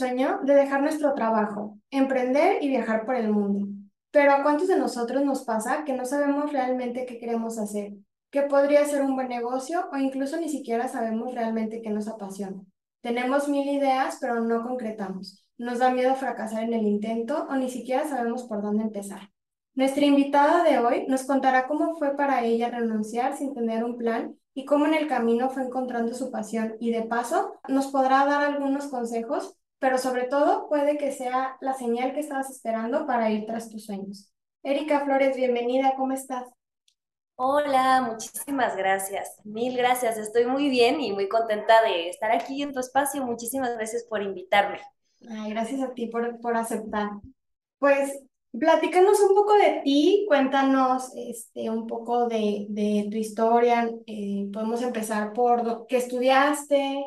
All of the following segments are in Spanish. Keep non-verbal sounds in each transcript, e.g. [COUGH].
Sueño de dejar nuestro trabajo, emprender y viajar por el mundo. Pero ¿a cuántos de nosotros nos pasa que no sabemos realmente qué queremos hacer? ¿Qué podría ser un buen negocio o incluso ni siquiera sabemos realmente qué nos apasiona? Tenemos mil ideas, pero no concretamos. Nos da miedo fracasar en el intento o ni siquiera sabemos por dónde empezar. Nuestra invitada de hoy nos contará cómo fue para ella renunciar sin tener un plan y cómo en el camino fue encontrando su pasión y de paso nos podrá dar algunos consejos, pero sobre todo puede que sea la señal que estabas esperando para ir tras tus sueños. Erika Flores, bienvenida, ¿cómo estás? Hola, muchísimas gracias. Mil gracias. Estoy muy bien y muy contenta de estar aquí en tu espacio. Muchísimas gracias por invitarme. Ay, gracias a ti por, por aceptar. Pues Platícanos un poco de ti, cuéntanos este, un poco de, de tu historia. Eh, podemos empezar por lo que estudiaste.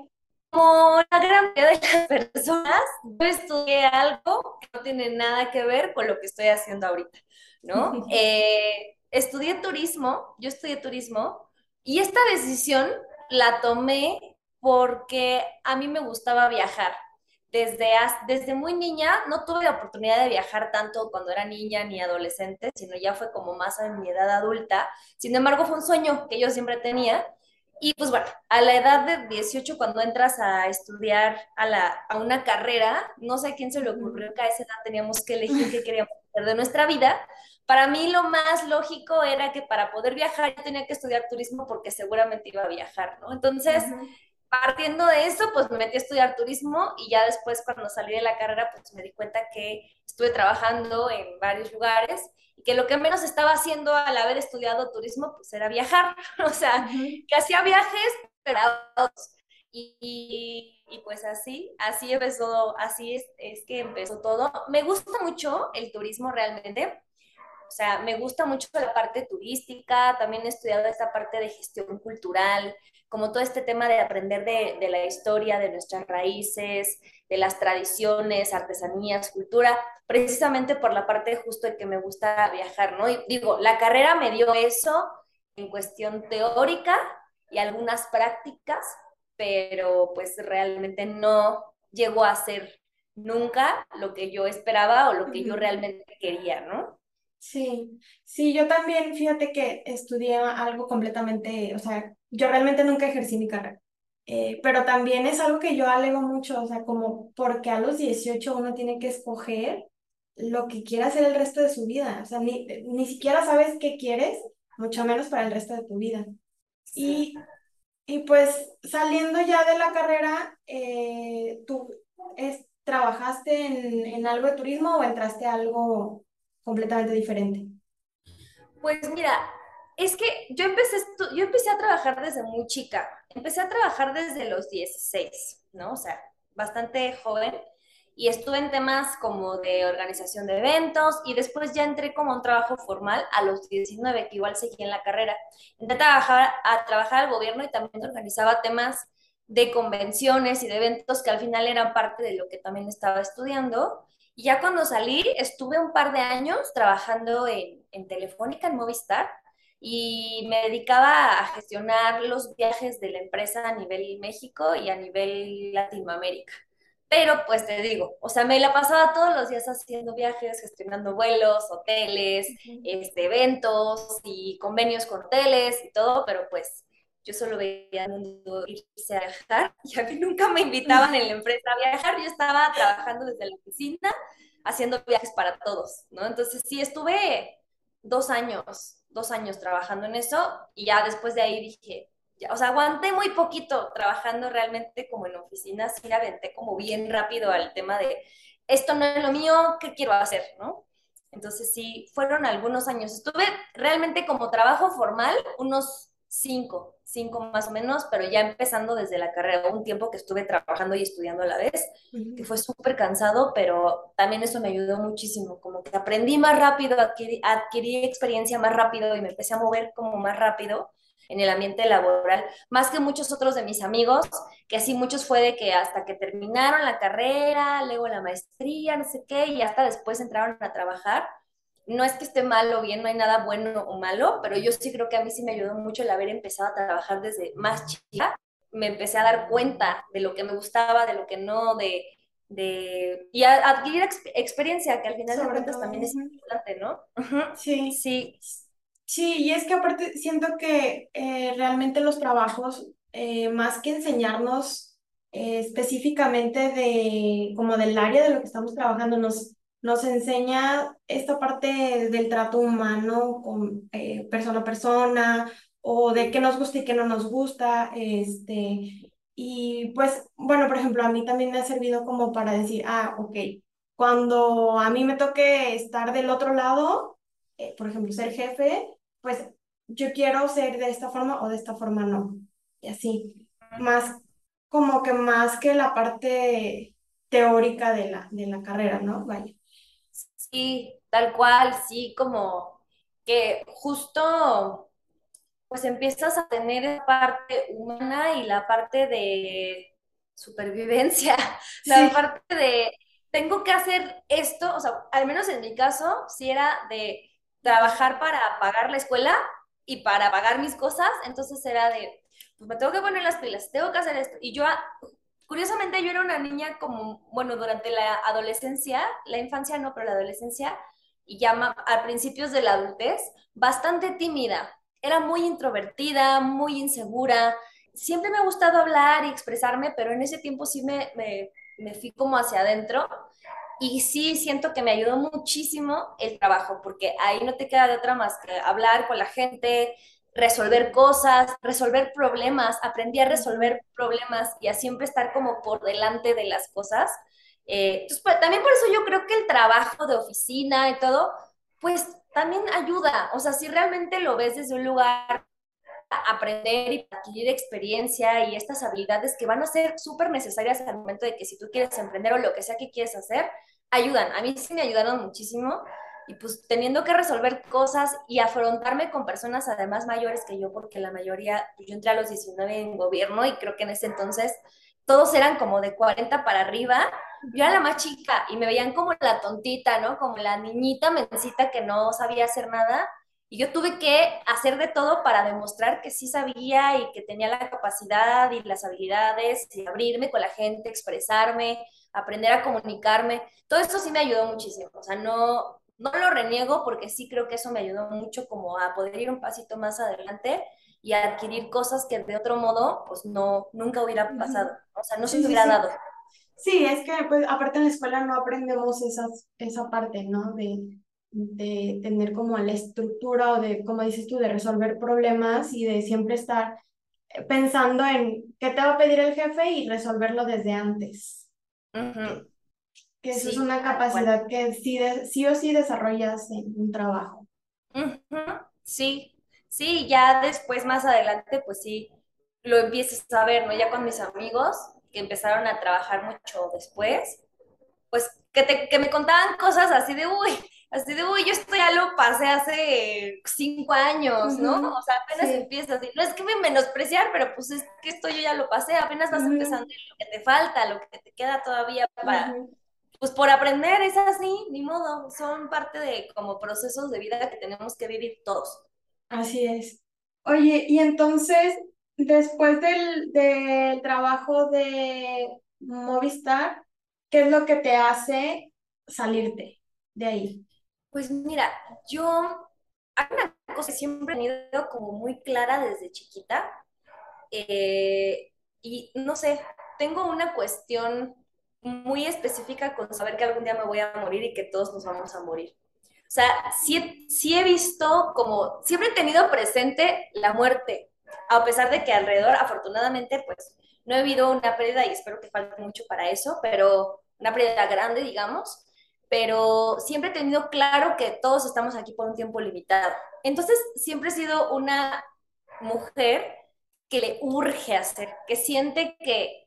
Como la gran mayoría de las [LAUGHS] personas, yo estudié algo que no tiene nada que ver con lo que estoy haciendo ahorita, ¿no? [LAUGHS] Eh, estudié turismo, yo estudié turismo y esta decisión la tomé porque a mí me gustaba viajar desde, desde muy niña no tuve la oportunidad de viajar tanto cuando era niña ni adolescente, sino ya fue como más a mi edad adulta. Sin embargo, fue un sueño que yo siempre tenía. Y pues bueno, a la edad de 18, cuando entras a estudiar a, la, a una carrera, no sé a quién se le ocurrió que a esa edad teníamos que elegir qué queríamos hacer de nuestra vida. Para mí lo más lógico era que para poder viajar yo tenía que estudiar turismo porque seguramente iba a viajar, ¿no? Entonces, partiendo de eso, pues me metí a estudiar turismo y ya después cuando salí de la carrera, pues me di cuenta que estuve trabajando en varios lugares y que lo que menos estaba haciendo al haber estudiado turismo, pues era viajar, [LAUGHS] o sea, que hacía viajes, pero y, y, pues así, así empezó, así es, es que empezó todo. Me gusta mucho el turismo realmente, o sea, me gusta mucho la parte turística, también he estudiado esta parte de gestión cultural, como todo este tema de aprender de, de, la historia, de nuestras raíces, de las tradiciones, artesanías, cultura, precisamente por la parte justo de que me gusta viajar, ¿no? Y digo, la carrera me dio eso en cuestión teórica y algunas prácticas, pero pues realmente no llegó a ser nunca lo que yo esperaba o lo que yo realmente quería, ¿no? Sí, sí, yo también, fíjate que estudié algo completamente, o sea, yo realmente nunca ejercí mi carrera, eh, pero también es algo que yo alego mucho, o sea, como porque a los 18 uno tiene que escoger lo que quiera hacer el resto de su vida, o sea, ni, ni siquiera sabes qué quieres, mucho menos para el resto de tu vida. Y, y pues saliendo ya de la carrera, eh, ¿tú es, trabajaste en, en algo de turismo o entraste a algo completamente diferente? Pues mira, es que yo empecé, yo empecé a trabajar desde muy chica. Empecé a trabajar desde los 16, ¿no? O sea, bastante joven. Y estuve en temas como de organización de eventos y después ya entré como un trabajo formal a los 19, que igual seguí en la carrera. Entré a trabajar, a trabajar al gobierno y también organizaba temas de convenciones y de eventos que al final eran parte de lo que también estaba estudiando. Y ya cuando salí, estuve un par de años trabajando en, en Telefónica, en Movistar, y me dedicaba a gestionar los viajes de la empresa a nivel México y a nivel Latinoamérica. Pero pues te digo, o sea, me la pasaba todos los días haciendo viajes, gestionando vuelos, hoteles, este, eventos y convenios con hoteles y todo, pero pues yo solo veía al mundo irse a viajar [LAUGHS] y a mí nunca me invitaban en la empresa a viajar, yo estaba trabajando desde la oficina haciendo viajes para todos, ¿no? Entonces sí, estuve dos años, dos años trabajando en eso y ya después de ahí dije, ya, o sea, aguanté muy poquito trabajando realmente como en oficinas, sí aventé como bien rápido al tema de, esto no es lo mío, ¿qué quiero hacer, no? Entonces sí, fueron algunos años. Estuve realmente como trabajo formal unos cinco, cinco más o menos, pero ya empezando desde la carrera, un tiempo que estuve trabajando y estudiando a la vez, que fue súper cansado, pero también eso me ayudó muchísimo, como que aprendí más rápido, adquirí, adquirí experiencia más rápido y me empecé a mover como más rápido en el ambiente laboral, más que muchos otros de mis amigos, que así muchos fue de que hasta que terminaron la carrera, luego la maestría, no sé qué, y hasta después entraron a trabajar. No es que esté mal o bien, no hay nada bueno o malo, pero yo sí creo que a mí sí me ayudó mucho el haber empezado a trabajar desde más chica. Me empecé a dar cuenta de lo que me gustaba, de lo que no, de, de y a, adquirir experiencia, que al final de cuentas también es importante, ¿no? Sí. Sí. Sí, y es que aparte siento que eh, realmente los trabajos, eh, más que enseñarnos eh, específicamente de como del área de lo que estamos trabajando, nos, nos enseña esta parte del trato humano con persona a persona o de qué nos gusta y qué no nos gusta, este, y pues, bueno, por ejemplo, a mí también me ha servido como para decir, ah, ok, cuando a mí me toque estar del otro lado, eh, por ejemplo, ser jefe, pues yo quiero ser de esta forma o de esta forma no. Y así, más como que más que la parte teórica de la, de la carrera, ¿no? Vaya. Sí, tal cual, sí, como que justo pues empiezas a tener la parte humana y la parte de supervivencia, [LAUGHS] la parte de tengo que hacer esto, o sea, al menos en mi caso, si era de trabajar para pagar la escuela y para pagar mis cosas, entonces era de, pues me tengo que poner las pilas, tengo que hacer esto. Y yo, curiosamente, yo era una niña como, bueno, durante la adolescencia, la infancia no, pero la adolescencia, y ya a principios de la adultez, bastante tímida. Era muy introvertida, muy insegura. Siempre me ha gustado hablar y expresarme, pero en ese tiempo sí me, me, me fui como hacia adentro y sí siento que me ayudó muchísimo el trabajo, porque ahí no te queda de otra más que hablar con la gente, resolver cosas, resolver problemas, aprendí a resolver problemas y a siempre estar como por delante de las cosas. Eh, entonces, pues, también por eso yo creo que el trabajo de oficina y todo, pues también ayuda. O sea, si realmente lo ves desde un lugar aprender y adquirir experiencia y estas habilidades que van a ser súper necesarias al momento de que si tú quieres emprender o lo que sea que quieres hacer, ayudan. A mí sí me ayudaron muchísimo y pues teniendo que resolver cosas y afrontarme con personas además mayores que yo, porque la mayoría, pues yo entré a los 19 en gobierno y creo que en ese entonces todos eran como de 40 para arriba. Yo era la más chica y me veían como la tontita, ¿no? Como la niñita mencita que no sabía hacer nada y yo tuve que hacer de todo para demostrar que sí sabía y que tenía la capacidad y las habilidades, y abrirme con la gente, expresarme, aprender a comunicarme. Todo esto sí me ayudó muchísimo. O sea, no, no lo reniego porque sí creo que eso me ayudó mucho como a poder ir un pasito más adelante y a adquirir cosas que de otro modo, pues no, nunca hubiera pasado. O sea, no se hubiera dado. Sí, es que pues aparte en la escuela no aprendemos esas, esa parte, ¿no? De de tener como la estructura o de, como dices tú, de resolver problemas y de siempre estar pensando en qué te va a pedir el jefe y resolverlo desde antes. Que, eso es una capacidad que sí, sí o sí desarrollas en un trabajo. Sí, sí, ya después, más adelante, pues sí, lo empiezas a ver, ¿no? Ya con mis amigos que empezaron a trabajar mucho después, pues que, te, que me contaban cosas así de, uy, así de, uy, yo esto ya lo pasé hace cinco años, ¿no? O sea, apenas empiezas, y no es que me menospreciar, pero pues es que esto yo ya lo pasé, apenas vas empezando lo que te falta, lo que te queda todavía para, pues por aprender, es así, ni modo, son parte de como procesos de vida que tenemos que vivir todos. Así es. Oye, y entonces, después del, del trabajo de Movistar, ¿qué es lo que te hace salirte de ahí? Pues mira, yo hay una cosa que siempre he tenido como muy clara desde chiquita. Eh, y no sé, tengo una cuestión muy específica con saber que algún día me voy a morir y que todos nos vamos a morir. O sea, sí, sí he visto como, siempre he tenido presente la muerte, a pesar de que alrededor, afortunadamente, pues no he habido una pérdida y espero que falte mucho para eso, pero una pérdida grande, digamos pero siempre he tenido claro que todos estamos aquí por un tiempo limitado. Entonces, siempre he sido una mujer que le urge hacer, que siente que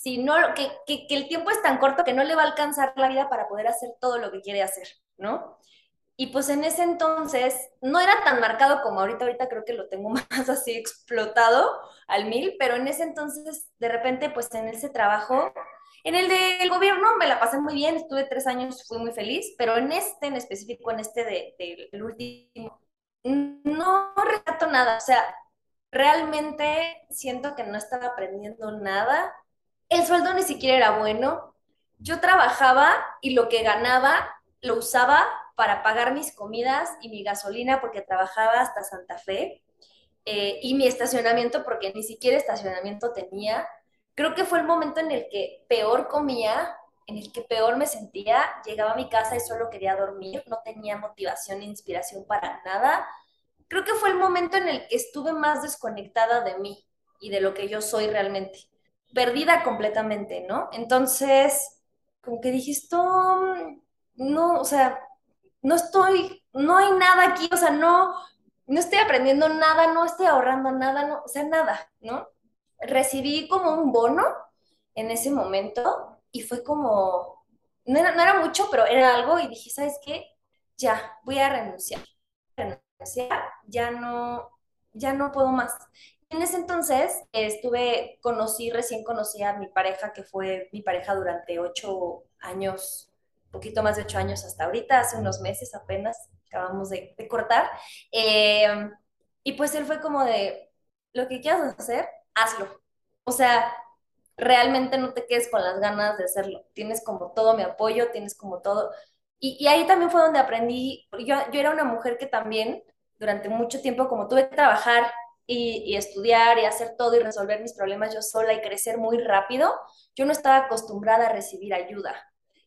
si no, que, que, el tiempo es tan corto que no le va a alcanzar la vida para poder hacer todo lo que quiere hacer, ¿no? Y pues en ese entonces no era tan marcado como ahorita, ahorita creo que lo tengo [LAUGHS] más así explotado al mil, pero en ese entonces de repente pues en ese trabajo, en el del gobierno me la pasé muy bien, estuve tres años, fui muy feliz, pero en este en específico, en este del de, de, último, no retrato nada, o sea, realmente siento que no estaba aprendiendo nada, el sueldo ni siquiera era bueno, yo trabajaba y lo que ganaba lo usaba para pagar mis comidas y mi gasolina porque trabajaba hasta Santa Fe eh, y mi estacionamiento porque ni siquiera estacionamiento tenía. Creo que fue el momento en el que peor comía, en el que peor me sentía. Llegaba a mi casa y solo quería dormir, no tenía motivación e inspiración para nada. Creo que fue el momento en el que estuve más desconectada de mí y de lo que yo soy realmente. Perdida completamente, ¿no? Entonces, como que dije, esto, no, o sea, no estoy, no hay nada aquí, o sea, no, no estoy aprendiendo nada, no estoy ahorrando nada, no, o sea, nada, ¿no? Recibí como un bono en ese momento y fue como, no no era mucho, pero era algo y dije, ¿sabes qué? Ya, voy a renunciar. Renunciar, ya no, ya no puedo más. En ese entonces estuve, conocí, recién conocí a mi pareja, que fue mi pareja durante ocho años poquito más de ocho años hasta ahorita, hace unos meses apenas acabamos de, cortar. Eh, y pues él fue como de, lo que quieras hacer, hazlo. O sea, realmente no te quedes con las ganas de hacerlo. Tienes como todo mi apoyo, tienes como todo. Y, y ahí también fue donde aprendí, yo, yo era una mujer que también durante mucho tiempo, como tuve que trabajar y, y, estudiar y hacer todo y resolver mis problemas yo sola y crecer muy rápido, yo no estaba acostumbrada a recibir ayuda.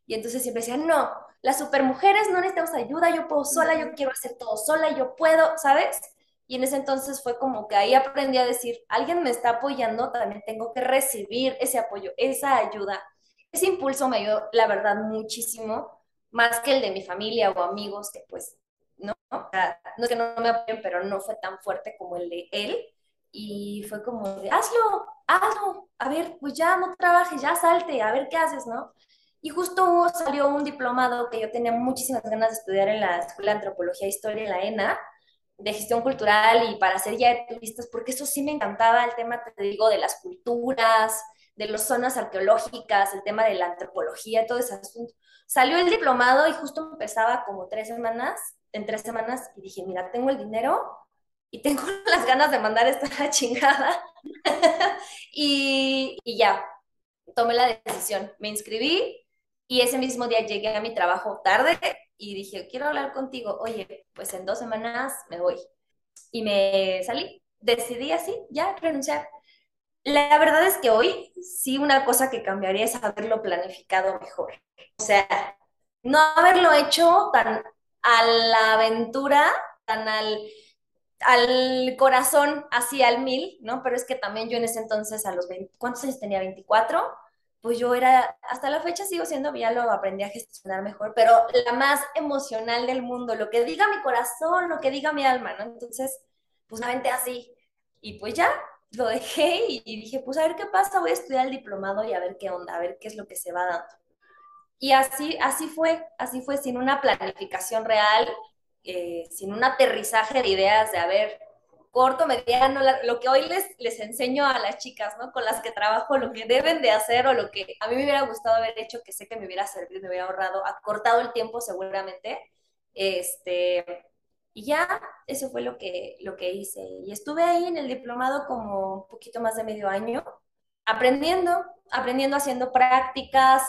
Y entonces siempre decían, no, las supermujeres no necesitamos ayuda, yo puedo sola, yo quiero hacer todo sola, yo puedo, ¿sabes? Y en ese entonces fue como que ahí aprendí a decir, alguien me está apoyando, también tengo que recibir ese apoyo, esa ayuda. Ese impulso me ayudó, la verdad, muchísimo, más que el de mi familia o amigos, que pues, no, o sea, no es que no me apoyen, pero no fue tan fuerte como el de él. Y fue como de, hazlo, hazlo, a ver, pues ya no trabajes, ya salte, a ver qué haces, ¿no? Y justo salió un diplomado que yo tenía muchísimas ganas de estudiar en la Escuela de Antropología e Historia en la ENA, de gestión cultural y para hacer ya de turistas, porque eso sí me encantaba, el tema, te digo, de las culturas, de las zonas arqueológicas, el tema de la antropología, todo ese asunto. Salió el diplomado y justo empezaba como tres semanas, en tres semanas, y dije, mira, tengo el dinero y tengo [LAUGHS] las ganas de mandar esta chingada. [LAUGHS] y, y ya, tomé la decisión, me inscribí, y ese mismo día llegué a mi trabajo tarde y dije, quiero hablar contigo. Oye, pues en dos semanas me voy. Y me salí. Decidí así, ya renunciar. La verdad es que hoy sí una cosa que cambiaría es haberlo planificado mejor. O sea, no haberlo hecho tan a la aventura, tan al, al corazón, así al mil, ¿no? Pero es que también yo en ese entonces, a los 20, ¿cuántos años tenía? 24 pues yo era, hasta la fecha sigo siendo, ya lo aprendí a gestionar mejor, pero la más emocional del mundo, lo que diga mi corazón, lo que diga mi alma, ¿no? Entonces, pues aventé así. Y pues ya, lo dejé y, dije, pues a ver qué pasa, voy a estudiar el diplomado y a ver qué onda, a ver qué es lo que se va dando. Y así, así fue, así fue, sin una planificación real, eh, sin un aterrizaje de ideas de, a ver, corto, mediano, lo que hoy les, les enseño a las chicas, ¿no? Con las que trabajo, lo que deben de hacer o lo que a mí me hubiera gustado haber hecho, que sé que me hubiera servido, me hubiera ahorrado, acortado el tiempo seguramente. Este, y ya, eso fue lo que, lo que hice. Y estuve ahí en el diplomado como un poquito más de medio año, aprendiendo, aprendiendo, haciendo prácticas,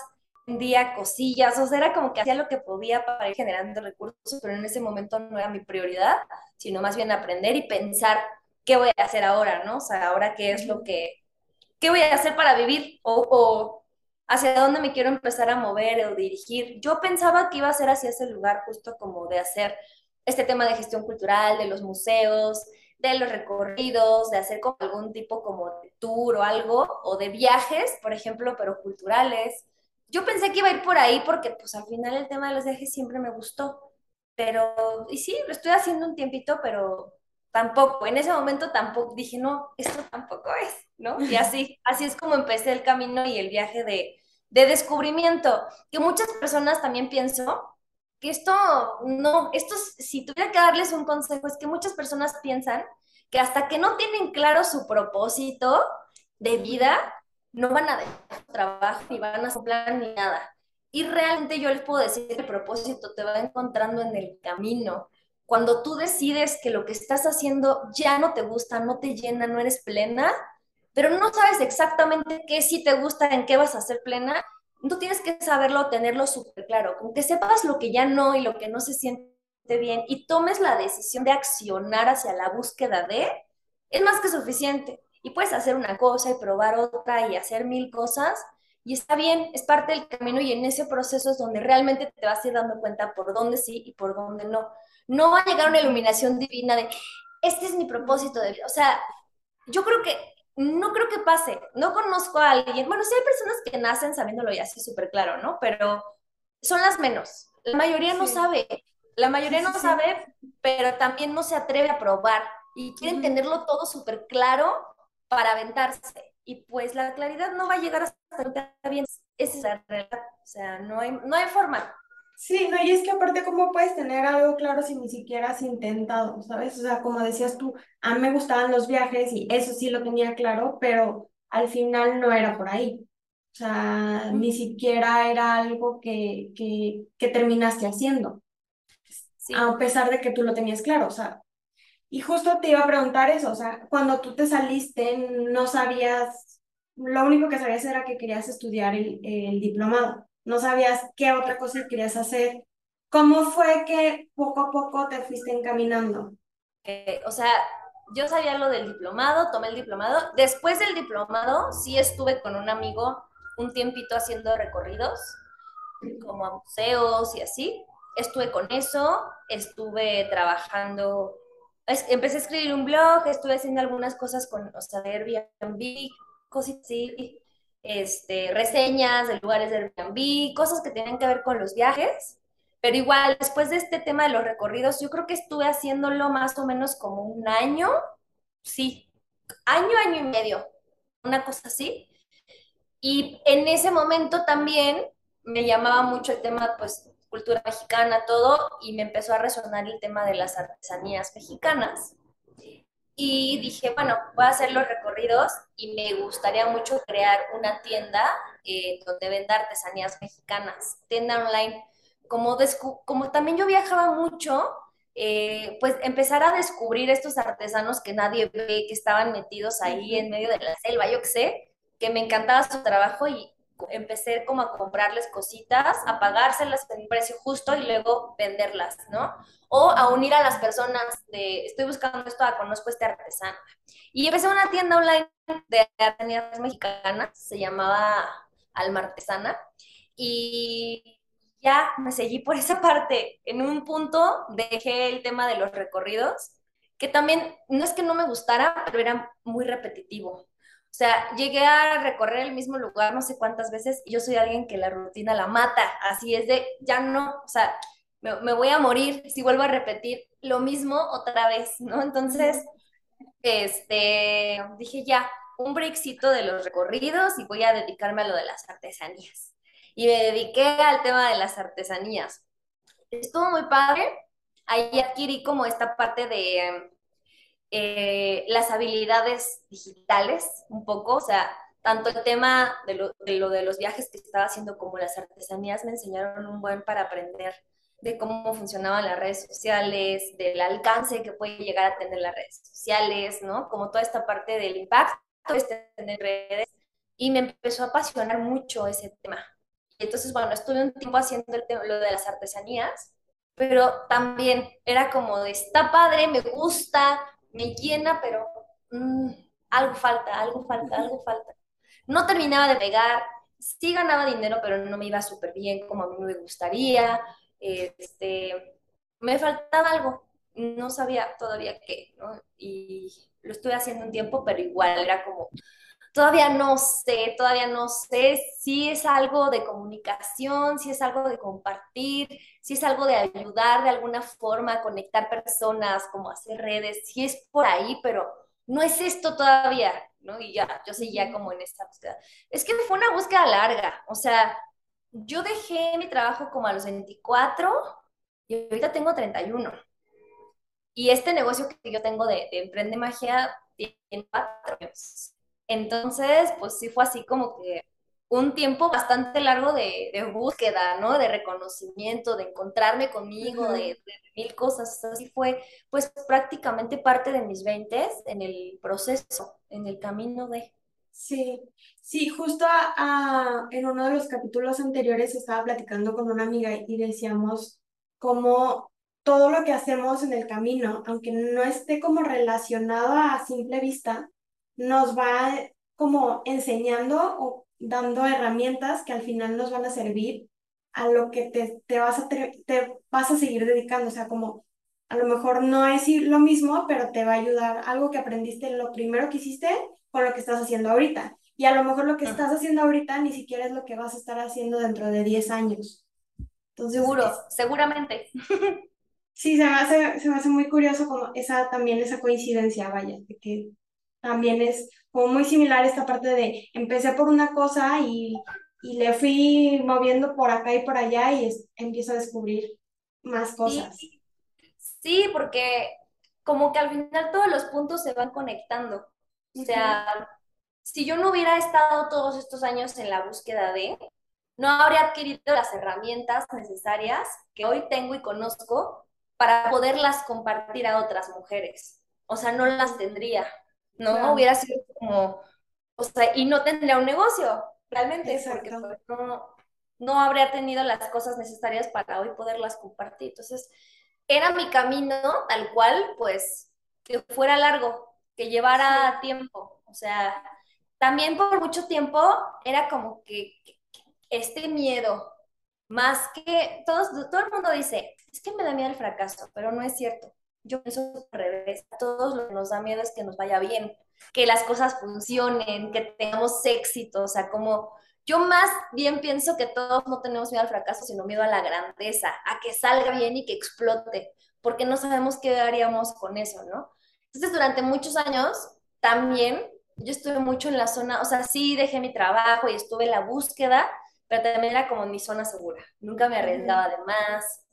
día cosillas, o sea, era como que hacía lo que podía para ir generando recursos, pero en ese momento no era mi prioridad, sino más bien aprender y pensar qué voy a hacer ahora, ¿no? O sea, ahora qué es lo que, qué voy a hacer para vivir o, o hacia dónde me quiero empezar a mover o dirigir. Yo pensaba que iba a ser hacia ese lugar justo como de hacer este tema de gestión cultural, de los museos, de los recorridos, de hacer como algún tipo como de tour o algo, o de viajes, por ejemplo, pero culturales yo pensé que iba a ir por ahí porque pues al final el tema de los viajes siempre me gustó, pero, y sí, lo estoy haciendo un tiempito, pero tampoco, en ese momento tampoco dije, no, esto tampoco es, ¿no? Y [LAUGHS] así, así es como empecé el camino y el viaje de, de descubrimiento, que muchas personas también pienso que esto, no, esto, si tuviera que darles un consejo, es que muchas personas piensan que hasta que no tienen claro su propósito de vida, no van a dejar trabajo, ni van a hacer plan, ni nada. Y realmente yo les puedo decir que el propósito te va encontrando en el camino cuando tú decides que lo que estás haciendo ya no te gusta, no te llena, no eres plena, pero no sabes exactamente qué sí te gusta, en qué vas a ser plena, tú tienes que saberlo, tenerlo súper claro, con que sepas lo que ya no y lo que no se siente bien y tomes la decisión de accionar hacia la búsqueda de, es más que suficiente. Y puedes hacer una cosa y probar otra y hacer mil cosas, y está bien, es parte del camino y en ese proceso es donde realmente te vas a ir dando cuenta por dónde sí y por dónde no. No va a llegar una iluminación divina de, este es mi propósito de vida. O sea, yo creo que, no creo que pase. No conozco a alguien, bueno, sí hay personas que nacen sabiéndolo y así súper claro, ¿no? Pero son las menos. La mayoría no sabe. La mayoría no sabe, pero también no se atreve a probar y quieren tenerlo todo súper claro para aventarse. Y pues la claridad no va a llegar hasta que bien. Esa es la realidad. O sea, no hay, no hay forma. Sí, no, y es que aparte, ¿cómo puedes tener algo claro si ni siquiera has intentado, ¿sabes? O sea, como decías tú, a mí me gustaban los viajes y eso sí lo tenía claro, pero al final no era por ahí. O sea, ni siquiera era algo que, que, que terminaste haciendo, a pesar de que tú lo tenías claro, o sea. Y justo te iba a preguntar eso, o sea, cuando tú te saliste, no sabías, lo único que sabías era que querías estudiar el, el diplomado no sabías qué otra cosa querías hacer. ¿Cómo fue que poco a poco te fuiste encaminando? Eh, o sea, yo sabía lo del diplomado, tomé el diplomado. Después del diplomado, sí estuve con un amigo un tiempito haciendo recorridos, como a museos y así. Estuve con eso, estuve trabajando, empecé a escribir un blog, estuve haciendo algunas cosas con, o sea, Airbnb, cosas así este, reseñas de lugares de Airbnb, cosas que tienen que ver con los viajes. Pero igual, después de este tema de los recorridos, yo creo que estuve haciéndolo más o menos como un año, sí, año, año y medio, una cosa así. Y en ese momento también me llamaba mucho el tema, pues, cultura mexicana, todo, y me empezó a resonar el tema de las artesanías mexicanas y dije, bueno, voy a hacer los recorridos y me gustaría mucho crear una tienda eh, donde venda artesanías mexicanas, tienda online. Como, como también yo viajaba mucho, eh, pues empezar a descubrir estos artesanos que nadie ve, que estaban metidos ahí en medio de la selva, yo qué sé, que me encantaba su trabajo y empecé como a comprarles cositas, a pagárselas en un precio justo y luego venderlas, ¿no? O a unir a las personas de, estoy buscando esto, a conozco este artesano. Y empecé una tienda online de artesanías mexicanas, se llamaba Alma Artesana, y ya me seguí por [LAUGHS] esa parte. En un punto dejé el tema de los recorridos, que también no es que no me gustara, pero era muy repetitivo. O sea, llegué a recorrer el mismo lugar no sé cuántas veces y yo soy alguien que la rutina la mata, así es de, ya no, o sea, me, voy a morir si vuelvo a repetir lo mismo otra vez, ¿no? Entonces, este, dije ya, un breakcito de los recorridos y voy a dedicarme a lo de las artesanías. Y me dediqué al tema de las artesanías. Estuvo muy padre. Ahí adquirí como esta parte de eh, las habilidades digitales un poco, o sea, tanto el tema de lo, de los viajes que estaba haciendo como las artesanías me enseñaron un buen para aprender de cómo funcionaban las redes sociales, del alcance que puede llegar a tener las redes sociales, ¿no? Como toda esta parte del impacto de tener redes. Y me empezó a apasionar mucho ese tema. Y entonces, bueno, estuve un tiempo haciendo el tema, lo de las artesanías, pero también era como de, está padre, me gusta, me llena, pero mm, algo falta, algo falta, algo falta. No terminaba de pegar, sí ganaba dinero, pero no me iba súper bien como a mí me gustaría. Este, me faltaba algo, no sabía todavía qué, ¿no? Y lo estuve haciendo un tiempo, pero igual era como, todavía no sé, todavía no sé si es algo de comunicación, si es algo de compartir, si es algo de ayudar de alguna forma a conectar personas, como hacer redes, si es por ahí, pero no es esto todavía, ¿no? Y ya, yo seguía como en esta búsqueda. Es que fue una búsqueda larga, o sea, yo dejé mi trabajo como a los 24 y ahorita tengo 31. Y este negocio que yo tengo de, de Emprende Magia tiene cuatro años. Entonces, pues sí fue así como que un tiempo bastante largo de, búsqueda, ¿no? De reconocimiento, de encontrarme conmigo, de, mil cosas. Así fue, pues prácticamente parte de mis veintes en el proceso, en el camino de... Sí, sí, justo en uno de los capítulos anteriores estaba platicando con una amiga y decíamos como todo lo que hacemos en el camino, aunque no esté como relacionado a simple vista, nos va como enseñando o dando herramientas que al final nos van a servir a lo que te, te, vas, a te vas a seguir dedicando. O sea, como a lo mejor no es lo mismo, pero te va a ayudar algo que aprendiste lo primero que hiciste con lo que estás haciendo ahorita. Y a lo mejor lo que estás haciendo ahorita ni siquiera es lo que vas a estar haciendo dentro de 10 años. Entonces, Seguro, seguramente. Sí, se me, hace, se me hace muy curioso como esa también esa coincidencia, vaya, de que también es como muy similar esta parte de empecé por una cosa y, y le fui moviendo por acá y por allá y empiezo a descubrir más cosas. Sí, porque como que al final todos los puntos se van conectando. O sea, si yo no hubiera estado todos estos años en la búsqueda de, no habría adquirido las herramientas necesarias que hoy tengo y conozco para poderlas compartir a otras mujeres. O sea, no las tendría. ¿No? Hubiera sido como, o sea, y no tendría un negocio, realmente, porque pues, no, no habría tenido las cosas necesarias para hoy poderlas compartir. Entonces, era mi camino tal cual, pues, que fuera largo, que llevara tiempo. O sea, también por mucho tiempo era como que, este miedo, más que todos, todo el mundo dice, es que me da miedo el fracaso, pero no es cierto yo pienso al revés. A todos lo que nos da miedo es que nos vaya bien, que las cosas funcionen, que tengamos éxito. O sea, como yo más bien pienso que todos no tenemos miedo al fracaso, sino miedo a la grandeza, a que salga bien y que explote, porque no sabemos qué haríamos con eso, ¿no? Entonces, durante muchos años, también yo estuve mucho en la zona, o sea, sí dejé mi trabajo y estuve en la búsqueda, pero también era como en mi zona segura. Nunca me arriesgaba de más,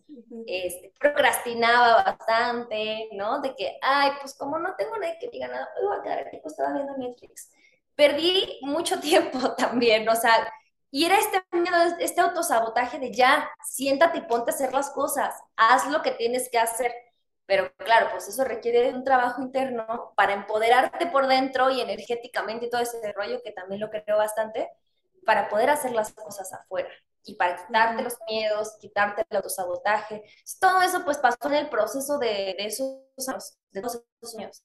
este, procrastinaba bastante, ¿no? De que, ay, pues como no tengo nadie que diga nada, voy a quedar aquí, pues estaba viendo Netflix. Perdí mucho [LAUGHS] tiempo también, o sea, y era este miedo, este autosabotaje de ya, siéntate y ponte a hacer las cosas, haz lo que tienes que hacer. Pero claro, pues eso requiere un trabajo interno para empoderarte por dentro y energéticamente y todo ese rollo que también lo creo bastante, para poder hacer las cosas afuera y para quitarte los miedos, quitarte el autosabotaje. Todo eso pues pasó en el proceso de, esos años, de esos años.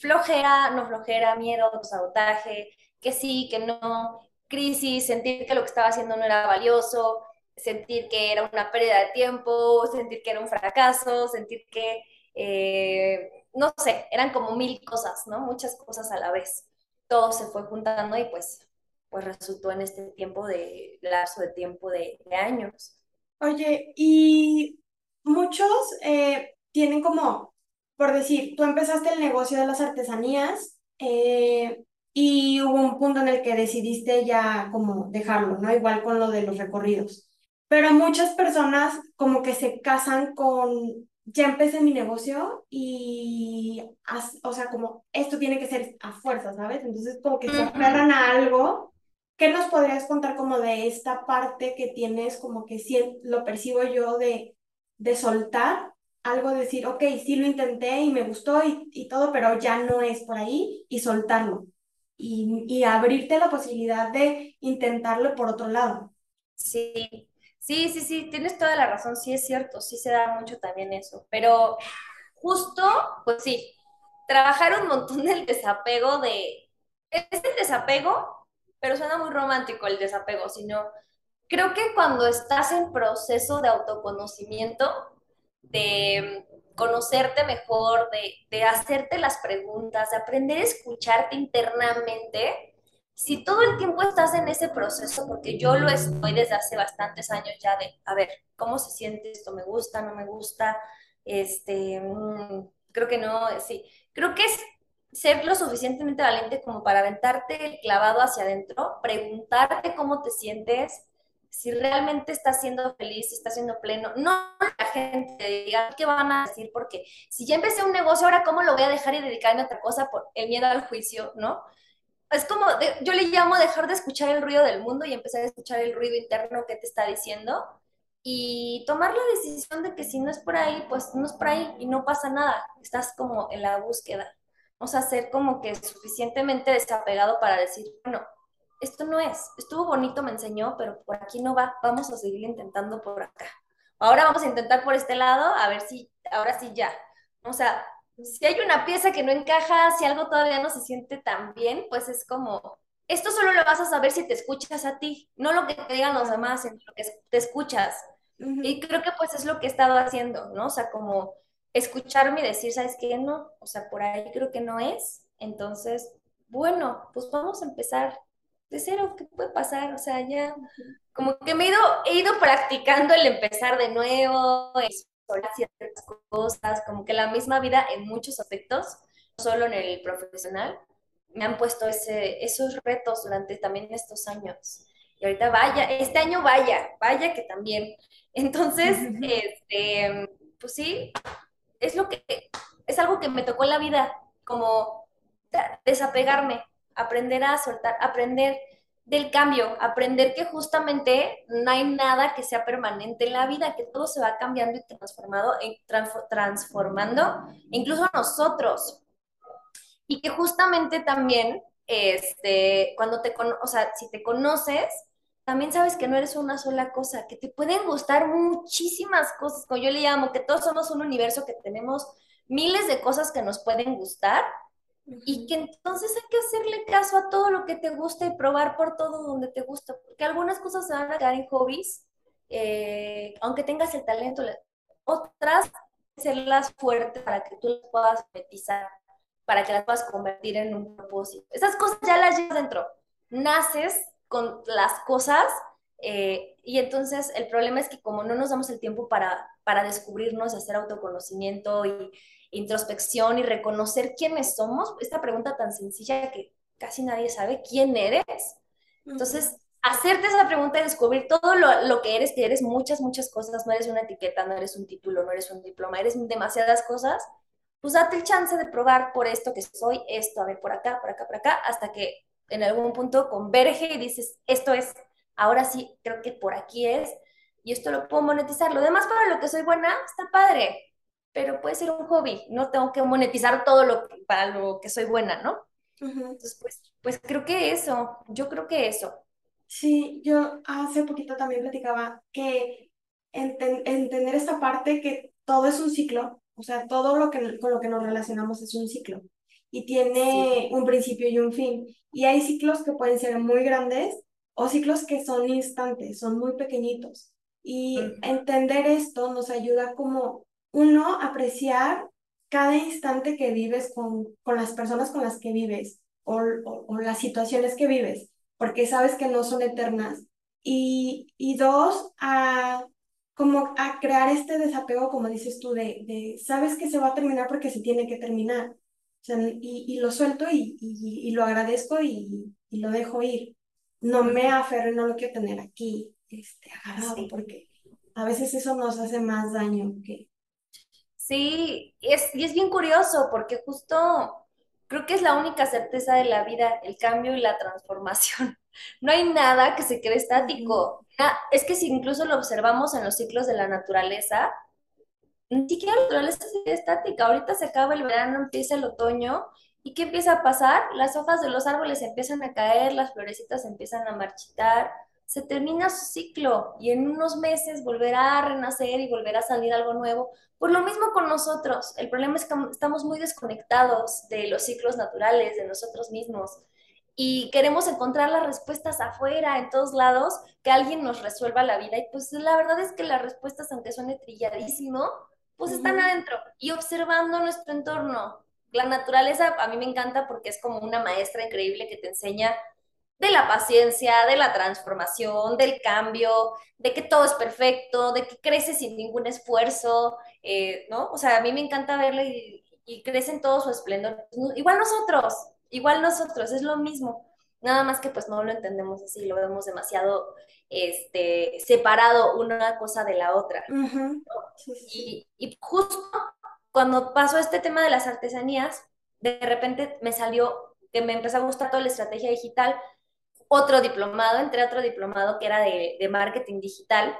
Flojera, no flojera, miedo, autosabotaje, que sí, que no, crisis, sentir que lo que estaba haciendo no era valioso, sentir que era una pérdida de tiempo, sentir que era un fracaso, sentir que, eh, no sé, eran como mil cosas, ¿no? Muchas cosas a la vez. Todo se fue juntando y pues pues resultó en este tiempo de lazo de tiempo de, años. Oye, y muchos eh, tienen como, por decir, tú empezaste el negocio de las artesanías eh, y hubo un punto en el que decidiste ya como dejarlo, ¿no? Igual con lo de los recorridos. Pero muchas personas como que se casan con, ya empecé mi negocio y, o sea, como esto tiene que ser a fuerza, ¿sabes? Entonces como que se aferran a algo ¿Qué nos podrías contar como de esta parte que tienes, como que sí, lo percibo yo de, de soltar algo, decir, ok, sí lo intenté y me gustó y, y todo, pero ya no es por ahí y soltarlo y, y abrirte la posibilidad de intentarlo por otro lado? Sí, sí, sí, sí, tienes toda la razón, sí es cierto, sí se da mucho también eso, pero justo, pues sí, trabajar un montón [LAUGHS] del desapego de, este desapego pero suena muy romántico el desapego, sino creo que cuando estás en proceso de autoconocimiento, de conocerte mejor, de, de hacerte las preguntas, de aprender a escucharte internamente, si todo el tiempo estás en ese proceso, porque yo lo estoy desde hace bastantes años ya de, a ver, ¿cómo se siente esto? ¿Me gusta? ¿No me gusta? Este, mm, creo que no, sí, creo que es ser lo suficientemente valiente como para aventarte el clavado hacia adentro, preguntarte cómo te sientes, si realmente estás siendo feliz, si estás siendo pleno, no la gente diga qué van a decir, porque si ya empecé un negocio, ahora cómo lo voy a dejar y dedicarme a otra cosa por el miedo al juicio, ¿no? Es como, yo le llamo dejar de escuchar el ruido del mundo y empezar a escuchar el ruido interno que te está diciendo y tomar la decisión de que si no es por ahí, pues no es por ahí y no pasa nada, estás como en la búsqueda. Vamos a ser como que suficientemente desapegado para decir, bueno, esto no es, estuvo bonito, me enseñó, pero por aquí no va, vamos a seguir intentando por acá. Ahora vamos a intentar por este lado, a ver si, ahora sí ya. O sea, si hay una pieza que no encaja, si algo todavía no se siente tan bien, pues es como, esto solo lo vas a saber si te escuchas a ti, no lo que te digan los demás, sino lo que te escuchas. Y creo que pues es lo que he estado haciendo, ¿no? O sea, como escucharme y decir, ¿sabes qué? No, o sea, por ahí creo que no es. Entonces, bueno, pues vamos a empezar de cero, ¿qué puede pasar? O sea, ya como que me he ido, he ido practicando el empezar de nuevo, ciertas cosas, como que la misma vida en muchos aspectos, no solo en el profesional, me han puesto ese, esos retos durante también estos años. Y ahorita vaya, este año vaya, vaya que también. Entonces, este, pues sí, es lo que, es algo que me tocó en la vida, como desapegarme, aprender a soltar, aprender del cambio, aprender que justamente no hay nada que sea permanente en la vida, que todo se va cambiando y transformado, transformando, incluso nosotros. Y que justamente también, este, cuando te, o sea, si te conoces, también sabes que no eres una sola cosa, que te pueden gustar muchísimas cosas, como yo le llamo, que todos somos un universo, que tenemos miles de cosas que nos pueden gustar y que entonces hay que hacerle caso a todo lo que te gusta y probar por todo donde te gusta, porque algunas cosas se van a quedar en hobbies, eh, aunque tengas el talento, otras hacerlas fuertes para que tú las puedas monetizar, para que las puedas convertir en un propósito. Esas cosas ya las llevas dentro, naces con las cosas eh, y entonces el problema es que como no nos damos el tiempo para, para descubrirnos, hacer autoconocimiento y introspección y reconocer quiénes somos, esta pregunta tan sencilla que casi nadie sabe, ¿quién eres? Entonces, hacerte esa pregunta y descubrir todo lo, lo, que eres, que eres muchas, muchas cosas, no eres una etiqueta, no eres un título, no eres un diploma, eres demasiadas cosas, pues date el chance de probar por esto que soy, esto, a ver, por acá, por acá, por acá, hasta que en algún punto converge y dices, esto es, ahora sí, creo que por aquí es, y esto lo puedo monetizar. Lo demás para lo que soy buena, está padre, pero puede ser un hobby, no tengo que monetizar todo lo para lo que soy buena, ¿no? Entonces, pues, pues creo que eso, yo creo que eso. Sí, yo hace poquito también platicaba que entender esta parte que todo es un ciclo, o sea, todo lo que, con lo que nos relacionamos es un ciclo y tiene un principio y un fin. Y hay ciclos que pueden ser muy grandes o ciclos que son instantes, son muy pequeñitos. Y entender esto nos ayuda como uno apreciar cada instante que vives con, con las personas con las que vives o, o, las situaciones que vives, porque sabes que no son eternas. Y, y dos, a, como a crear este desapego, como dices tú, de, de sabes que se va a terminar porque se tiene que terminar y, y, lo suelto y, y, lo agradezco y, lo dejo ir. No me aferro, no lo quiero tener aquí este, agarrado, porque a veces eso nos hace más daño que... Sí, es, y es bien curioso porque justo creo que es la única certeza de la vida, el cambio y la transformación. [LAUGHS] No hay nada que se quede estático. Es que si incluso lo observamos en los ciclos de la naturaleza, ni siquiera la naturaleza estática. Ahorita se acaba el verano, empieza el otoño. ¿Y qué empieza a pasar? Las hojas de los árboles empiezan a caer, las florecitas empiezan a marchitar, se termina su ciclo y en unos meses volverá a renacer y volverá a salir algo nuevo. Por lo mismo con nosotros, el problema es que estamos muy desconectados de los ciclos naturales, de nosotros mismos y queremos encontrar las respuestas afuera, en todos lados, que alguien nos resuelva la vida. Y pues la verdad es que las respuestas, aunque suene trilladísimo, pues están adentro y observando nuestro entorno. La naturaleza a mí me encanta porque es como una maestra increíble que te enseña de la paciencia, de la transformación, del cambio, de que todo es perfecto, de que crece sin ningún esfuerzo, eh, ¿no? O sea, a mí me encanta verlo y, y crece en todo su esplendor. Igual nosotros, igual nosotros, es lo mismo. Nada más que pues no lo entendemos así, lo vemos demasiado este, separado una cosa de la otra. y, y, justo cuando pasó este tema de las artesanías, de repente me salió que me empezó a gustar toda la estrategia digital, otro diplomado, entré a otro diplomado que era de, de marketing digital,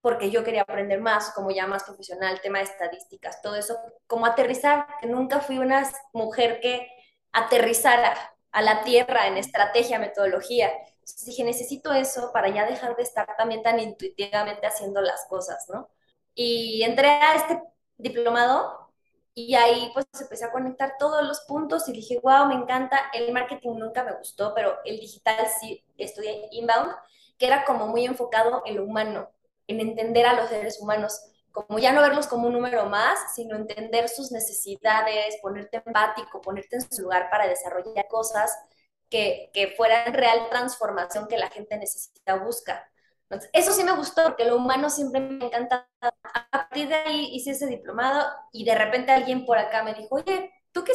porque yo quería aprender más, como ya más profesional, tema de estadísticas, todo eso, como aterrizar, que nunca fui una mujer que aterrizara a la tierra en estrategia, metodología. Entonces dije, necesito eso para ya dejar de estar también tan intuitivamente haciendo las cosas, ¿no? Y entré a este diplomado y ahí pues empecé a conectar todos los puntos y dije, wow, me encanta. El marketing nunca me gustó, pero el digital sí estudié inbound, que era como muy enfocado en lo humano, en entender a los seres humanos como ya no verlos como un número más, sino entender sus necesidades, ponerte empático, ponerte en su lugar para desarrollar cosas que, que fueran real transformación que la gente necesita o busca. Eso sí me gustó, porque lo humano siempre me encanta. A partir de ahí hice ese diplomado y de repente alguien por acá me dijo, oye, ¿tú qué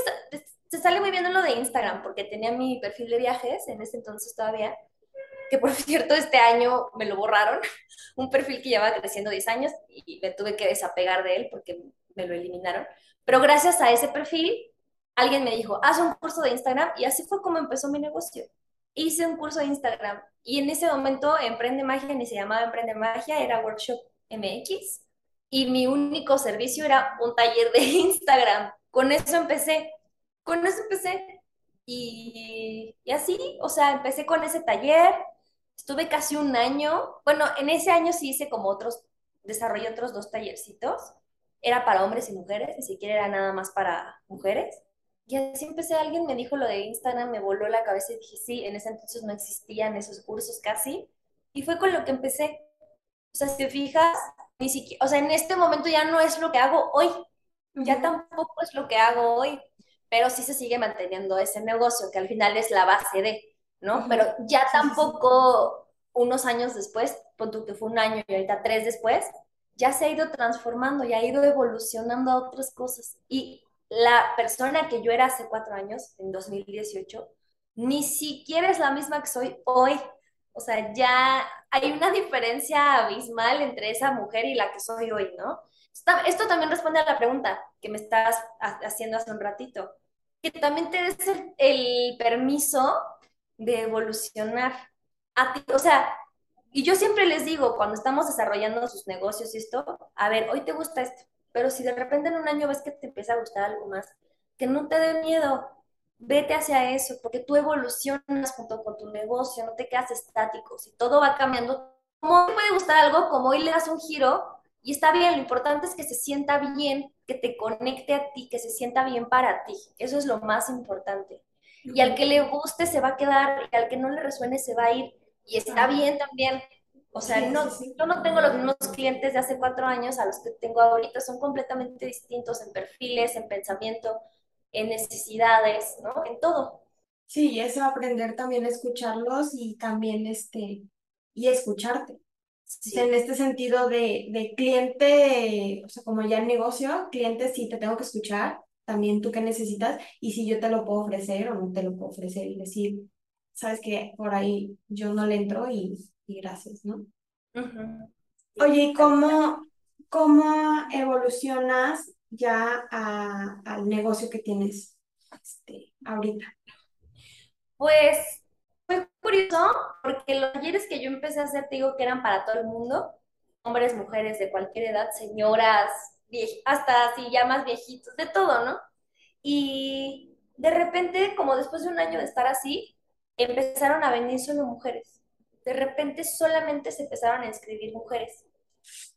se sale muy bien en lo de Instagram? Porque tenía mi perfil de viajes en ese entonces todavía que por [LAUGHS] cierto este año me lo borraron, [LAUGHS] un perfil que llevaba creciendo 10 años y me tuve que desapegar de él porque me lo eliminaron. Pero gracias a ese perfil, alguien me dijo, haz un curso de Instagram y así fue como empezó mi negocio. Hice un curso de Instagram y en ese momento Emprende Magia ni se llamaba Emprende Magia, era Workshop MX y mi único servicio era un taller de [LAUGHS] Instagram. Con eso empecé, con eso empecé. Y, y así, o sea, empecé con ese taller, Estuve casi un año, bueno, en ese año sí hice como otros, desarrollé otros dos tallercitos. Era para hombres y mujeres, ni siquiera era nada más para mujeres. Y así empecé, alguien me dijo lo de Instagram, me voló la cabeza y dije, sí, en ese entonces no existían esos cursos casi. Y fue con lo que empecé. O sea, si te fijas, ni siquiera, o sea, en este momento ya no es lo que hago hoy, ya tampoco es lo que hago hoy, pero sí se sigue manteniendo ese negocio, que al final es la base de, ¿no? Pero ya tampoco unos años después, punto que fue un año y ahorita tres después, ya se ha ido transformando, ya ha ido evolucionando a otras cosas. Y la persona que yo era hace cuatro años, en 2018, ni siquiera es la misma que soy hoy. O sea, ya hay una diferencia abismal entre esa mujer y la que soy hoy, ¿no? Esto también responde a la pregunta que me estás haciendo hace un ratito. Que también te des el, el permiso de evolucionar. A ti, o sea, y yo siempre les digo, cuando estamos desarrollando sus negocios y esto, a ver, hoy te gusta esto, pero si de repente en un año ves que te empieza a gustar algo más, que no te dé miedo, vete hacia eso, porque tú evolucionas junto con tu negocio, no te quedas estático, si todo va cambiando, como te puede gustar algo, como hoy le das un giro, y está bien, lo importante es que se sienta bien, que te conecte a ti, que se sienta bien para ti, eso es lo más importante y al que le guste se va a quedar y al que no le resuene se va a ir y está bien también. O sea, no, yo no tengo los mismos clientes de hace cuatro años a los que tengo ahorita, son completamente distintos en perfiles, en pensamiento, en necesidades, ¿no? En todo. Sí, es aprender también a escucharlos y también este, y escucharte. En este sentido de, de cliente, o sea, como ya el negocio, cliente sí te tengo que escuchar, también tú qué necesitas y si yo te lo puedo ofrecer o no te lo puedo ofrecer y decir, sabes que por ahí yo no le entro y, gracias, ¿no? Oye, ¿y cómo, cómo evolucionas ya al negocio que tienes este, ahorita? Pues fue curioso porque los talleres que yo empecé a hacer, te digo que eran para todo el mundo, hombres, mujeres de cualquier edad, señoras, hasta así ya más viejitos, de todo, ¿no? Y de repente, como después de un año de estar así, empezaron a venir solo mujeres. De repente solamente se empezaron a inscribir mujeres.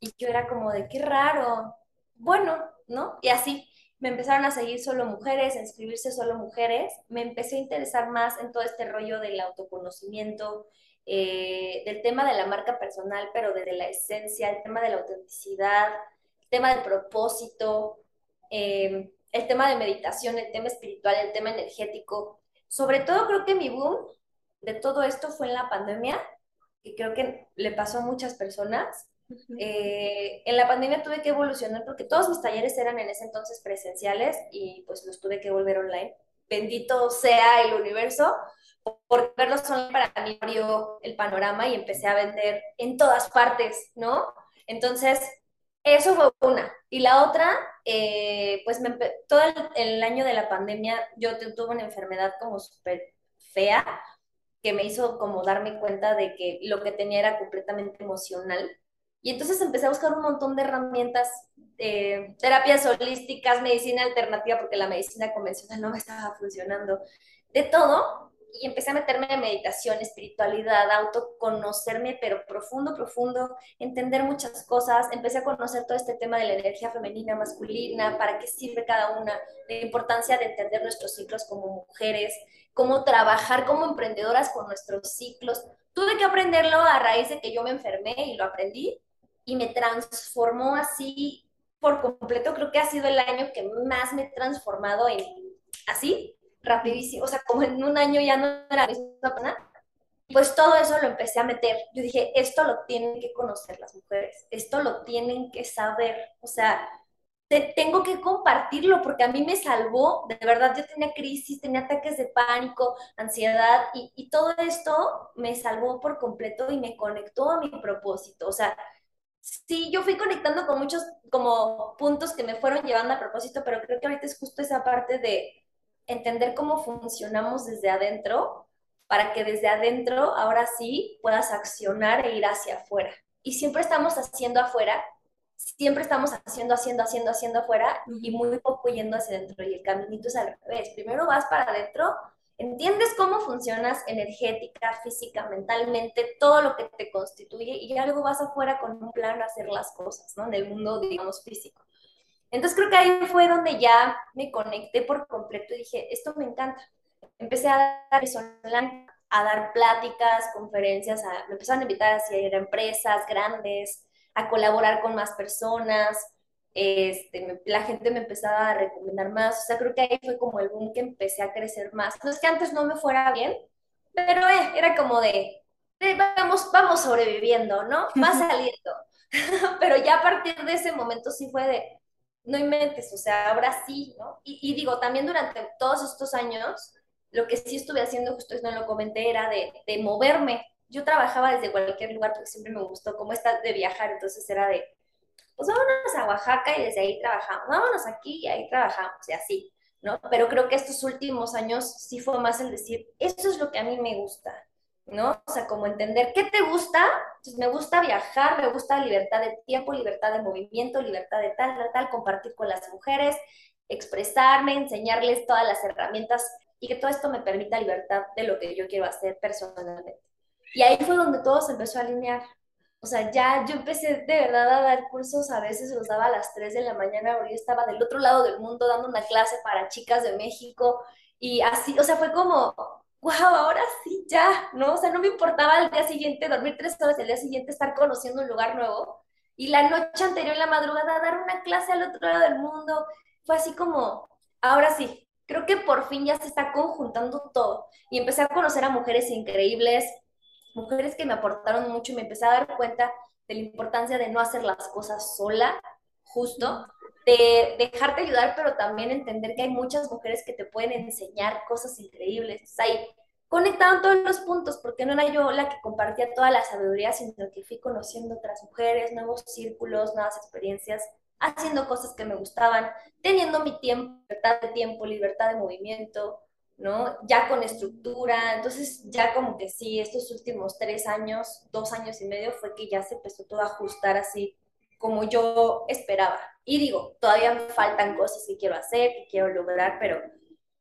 Y yo era como de qué raro. Bueno, ¿no? Y así me empezaron a seguir solo mujeres, a inscribirse solo mujeres. Me empecé a interesar más en todo este rollo del autoconocimiento, eh, del tema de la marca personal, pero desde la esencia, el tema de la autenticidad, tema de propósito, eh, el tema de meditación, el tema espiritual, el tema energético. Sobre todo creo que mi boom de todo esto fue en la pandemia, que creo que le pasó a muchas personas. Eh, en la pandemia tuve que evolucionar porque todos mis talleres eran en ese entonces presenciales y pues los tuve que volver online. Bendito sea el universo por verlos online para mí abrió el panorama y empecé a vender en todas partes, ¿no? Entonces, eso fue una. Y la otra, eh, pues todo el, el, año de la pandemia yo tuve una enfermedad como súper fea, que me hizo como darme cuenta de que lo que tenía era completamente emocional. Y entonces empecé a buscar un montón de herramientas, eh, terapias holísticas, medicina alternativa, porque la medicina convencional no me estaba funcionando, de todo. Y empecé a meterme en meditación, espiritualidad, autoconocerme, pero profundo, profundo, entender muchas cosas. Empecé a conocer todo este tema de la energía femenina, masculina, para qué sirve cada una, la importancia de entender nuestros ciclos como mujeres, cómo trabajar como emprendedoras con nuestros ciclos. Tuve que aprenderlo a raíz de que yo me enfermé y lo aprendí y me transformó así por completo. Creo que ha sido el año que más me he transformado en así, rapidísimo. O sea, como en un año ya no era la misma persona. Pues todo eso lo empecé a meter. Yo dije, esto lo tienen que conocer las mujeres, esto lo tienen que saber. O sea, tengo que compartirlo porque a mí me salvó, de verdad yo tenía crisis, tenía ataques de pánico, ansiedad y, y, todo esto me salvó por completo y me conectó a mi propósito. O sea, sí, yo fui conectando con muchos como puntos que me fueron llevando a propósito, pero creo que ahorita es justo esa parte de entender cómo funcionamos desde adentro para que desde adentro ahora sí puedas accionar e ir hacia afuera. Y siempre estamos haciendo afuera siempre estamos haciendo, haciendo, haciendo, haciendo afuera y muy poco yendo hacia adentro. Y el caminito es al revés. Primero vas para adentro, entiendes cómo funcionas energética, física, mentalmente, todo lo que te constituye y ya luego vas afuera con un plan a hacer las cosas, ¿no? En el mundo, digamos, físico. Entonces creo que ahí fue donde ya me conecté por completo y dije, esto me encanta. Empecé a dar online, a dar pláticas, conferencias, a, me empezaron a invitar a ir a empresas grandes, a colaborar con más personas, este, la gente me empezaba a recomendar más, o sea, creo que ahí fue como el boom que empecé a crecer más. No es que antes no me fuera bien, pero eh, era como de, vamos, vamos sobreviviendo, ¿no? Va [LAUGHS] saliendo. [LAUGHS] pero ya a partir de ese momento sí fue de, no inventes, o sea, ahora sí, ¿no? Y, y, digo, también durante todos estos años, lo que sí estuve haciendo, justo no lo comenté, era de, de moverme, yo trabajaba desde cualquier lugar porque siempre me gustó como está de viajar, entonces era de, pues vámonos a Oaxaca y desde ahí trabajamos, vámonos aquí y ahí trabajamos y así, ¿no? Pero creo que estos últimos años sí fue más el decir, eso es lo que a mí me gusta, ¿no? O sea, como entender, ¿qué te gusta? Me gusta viajar, me gusta libertad de tiempo, libertad de movimiento, libertad de tal, tal, tal, compartir con las mujeres, expresarme, enseñarles todas las herramientas y que todo esto me permita libertad de lo que yo quiero hacer personalmente. Y ahí fue donde todo se empezó a alinear. O sea, ya yo empecé de verdad a dar cursos, a veces los daba a las 3 de la mañana, yo estaba del otro lado del mundo dando una clase para chicas de México y así, o sea, fue como, wow, ahora sí, ya, ¿no? O sea, no me importaba el día siguiente dormir tres horas, el día siguiente estar conociendo un lugar nuevo y la noche anterior, en la madrugada, dar una clase al otro lado del mundo. Fue así como, ahora sí, creo que por fin ya se está conjuntando todo y empecé a conocer a mujeres increíbles, mujeres que me aportaron mucho y me empecé a dar cuenta de la importancia de no hacer las cosas sola, justo, de dejarte ayudar, pero también entender que hay muchas mujeres que te pueden enseñar cosas increíbles. Ahí conectaban todos los puntos, porque no era yo la que compartía toda la sabiduría, sino que fui conociendo otras mujeres, nuevos círculos, nuevas experiencias, haciendo cosas que me gustaban, teniendo mi tiempo, libertad de tiempo, libertad de movimiento, ¿no? Ya con estructura, entonces ya como que sí, estos últimos tres años, dos años y medio fue que ya se empezó todo a ajustar así como yo esperaba. Y digo, todavía faltan cosas que quiero hacer, que quiero lograr, pero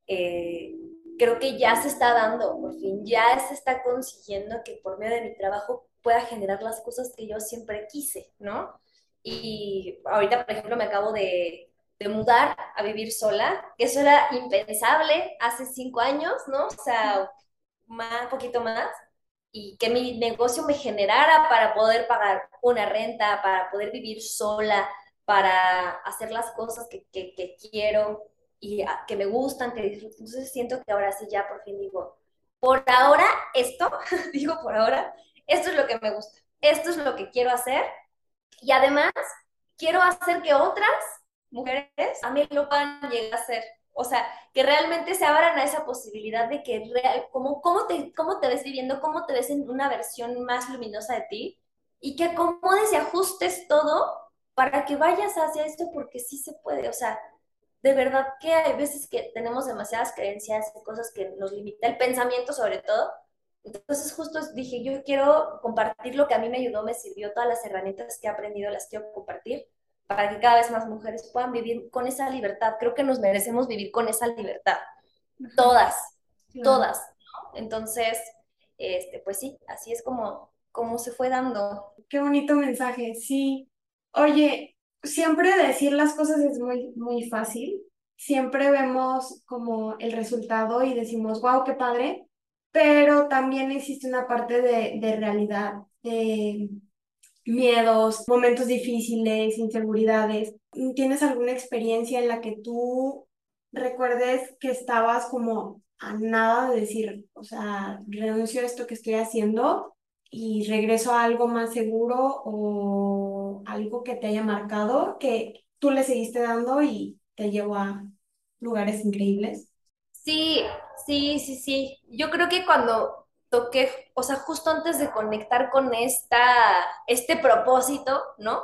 eh, creo que ya se está dando, por fin, ya se está consiguiendo que por medio de mi trabajo pueda generar las cosas que yo siempre quise, ¿no? Y ahorita, por ejemplo, me acabo de de mudar a vivir sola, que eso era impensable hace cinco años, ¿no? O sea, un poquito más, y que mi negocio me generara para poder pagar una renta, para poder vivir sola, para hacer las cosas que, que, quiero y que me gustan, que disfruto. Entonces siento que ahora sí ya por fin digo, por ahora esto, [LAUGHS] digo por ahora, esto es lo que me gusta, esto es lo que quiero hacer y además quiero hacer que otras mujeres también lo puedan llegar a hacer. O sea, que realmente se abran a esa posibilidad de que real, como, cómo, te, cómo te ves viviendo, cómo te ves en una versión más luminosa de ti y que acomodes y ajustes todo para que vayas hacia esto porque sí se puede. O sea, de verdad que hay veces que tenemos demasiadas creencias y cosas que nos limita el pensamiento sobre todo. Entonces justo dije, yo quiero compartir lo que a mí me ayudó, me sirvió, todas las herramientas que he aprendido las quiero compartir para que cada vez más mujeres puedan vivir con esa libertad. Creo que nos merecemos vivir con esa libertad. Todas, todas. Entonces, este, pues sí, así es como, como se fue dando. Qué bonito mensaje, sí. Oye, siempre decir las cosas es muy, muy fácil. Siempre vemos como el resultado y decimos, wow, qué padre, pero también existe una parte de, de realidad, de miedos, momentos difíciles, inseguridades. ¿Tienes alguna experiencia en la que tú recuerdes que estabas como a nada de decir, o sea, renuncio a esto que estoy haciendo y regreso a algo más seguro o algo que te haya marcado, que tú le seguiste dando y te llevó a lugares increíbles? Sí, sí, sí, sí. Yo creo que cuando toqué, o sea, justo antes de conectar con esta, este propósito, ¿no?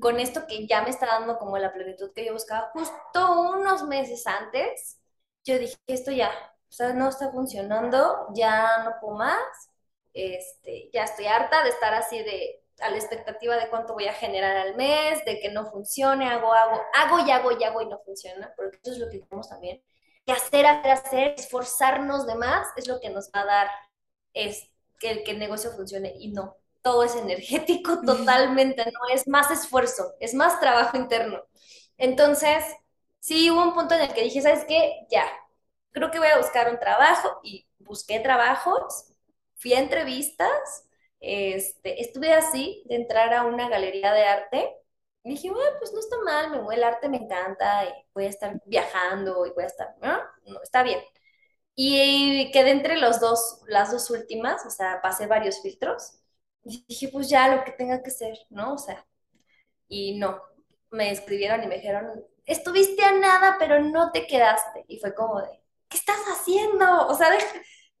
Con esto que ya me está dando como la plenitud que yo buscaba, justo unos meses antes, yo dije, esto ya, o sea, no está funcionando, ya no puedo más, este, ya estoy harta de estar así de a la expectativa de cuánto voy a generar al mes, de que no funcione, hago, hago, hago y hago y hago y no funciona, porque eso es lo que queremos también. Que hacer, hacer, hacer, esforzarnos de más es lo que nos va a dar es que, que el negocio funcione y no. Todo es energético totalmente, no es más esfuerzo, es más trabajo interno. Entonces, sí hubo un punto en el que dije, ¿sabes qué? Ya, creo que voy a buscar un trabajo y busqué trabajos fui a entrevistas, este, estuve así de entrar a una galería de arte. Y dije, bueno, pues no está mal, me el arte me encanta, y voy a estar viajando y voy a estar, ¿no? no está bien. Y quedé entre los dos, las dos últimas, o sea, pasé varios filtros. Y dije, pues ya lo que tenga que ser, ¿no? O sea, y no, me escribieron y me dijeron, estuviste a nada, pero no te quedaste. Y fue como de, ¿qué estás haciendo? O sea,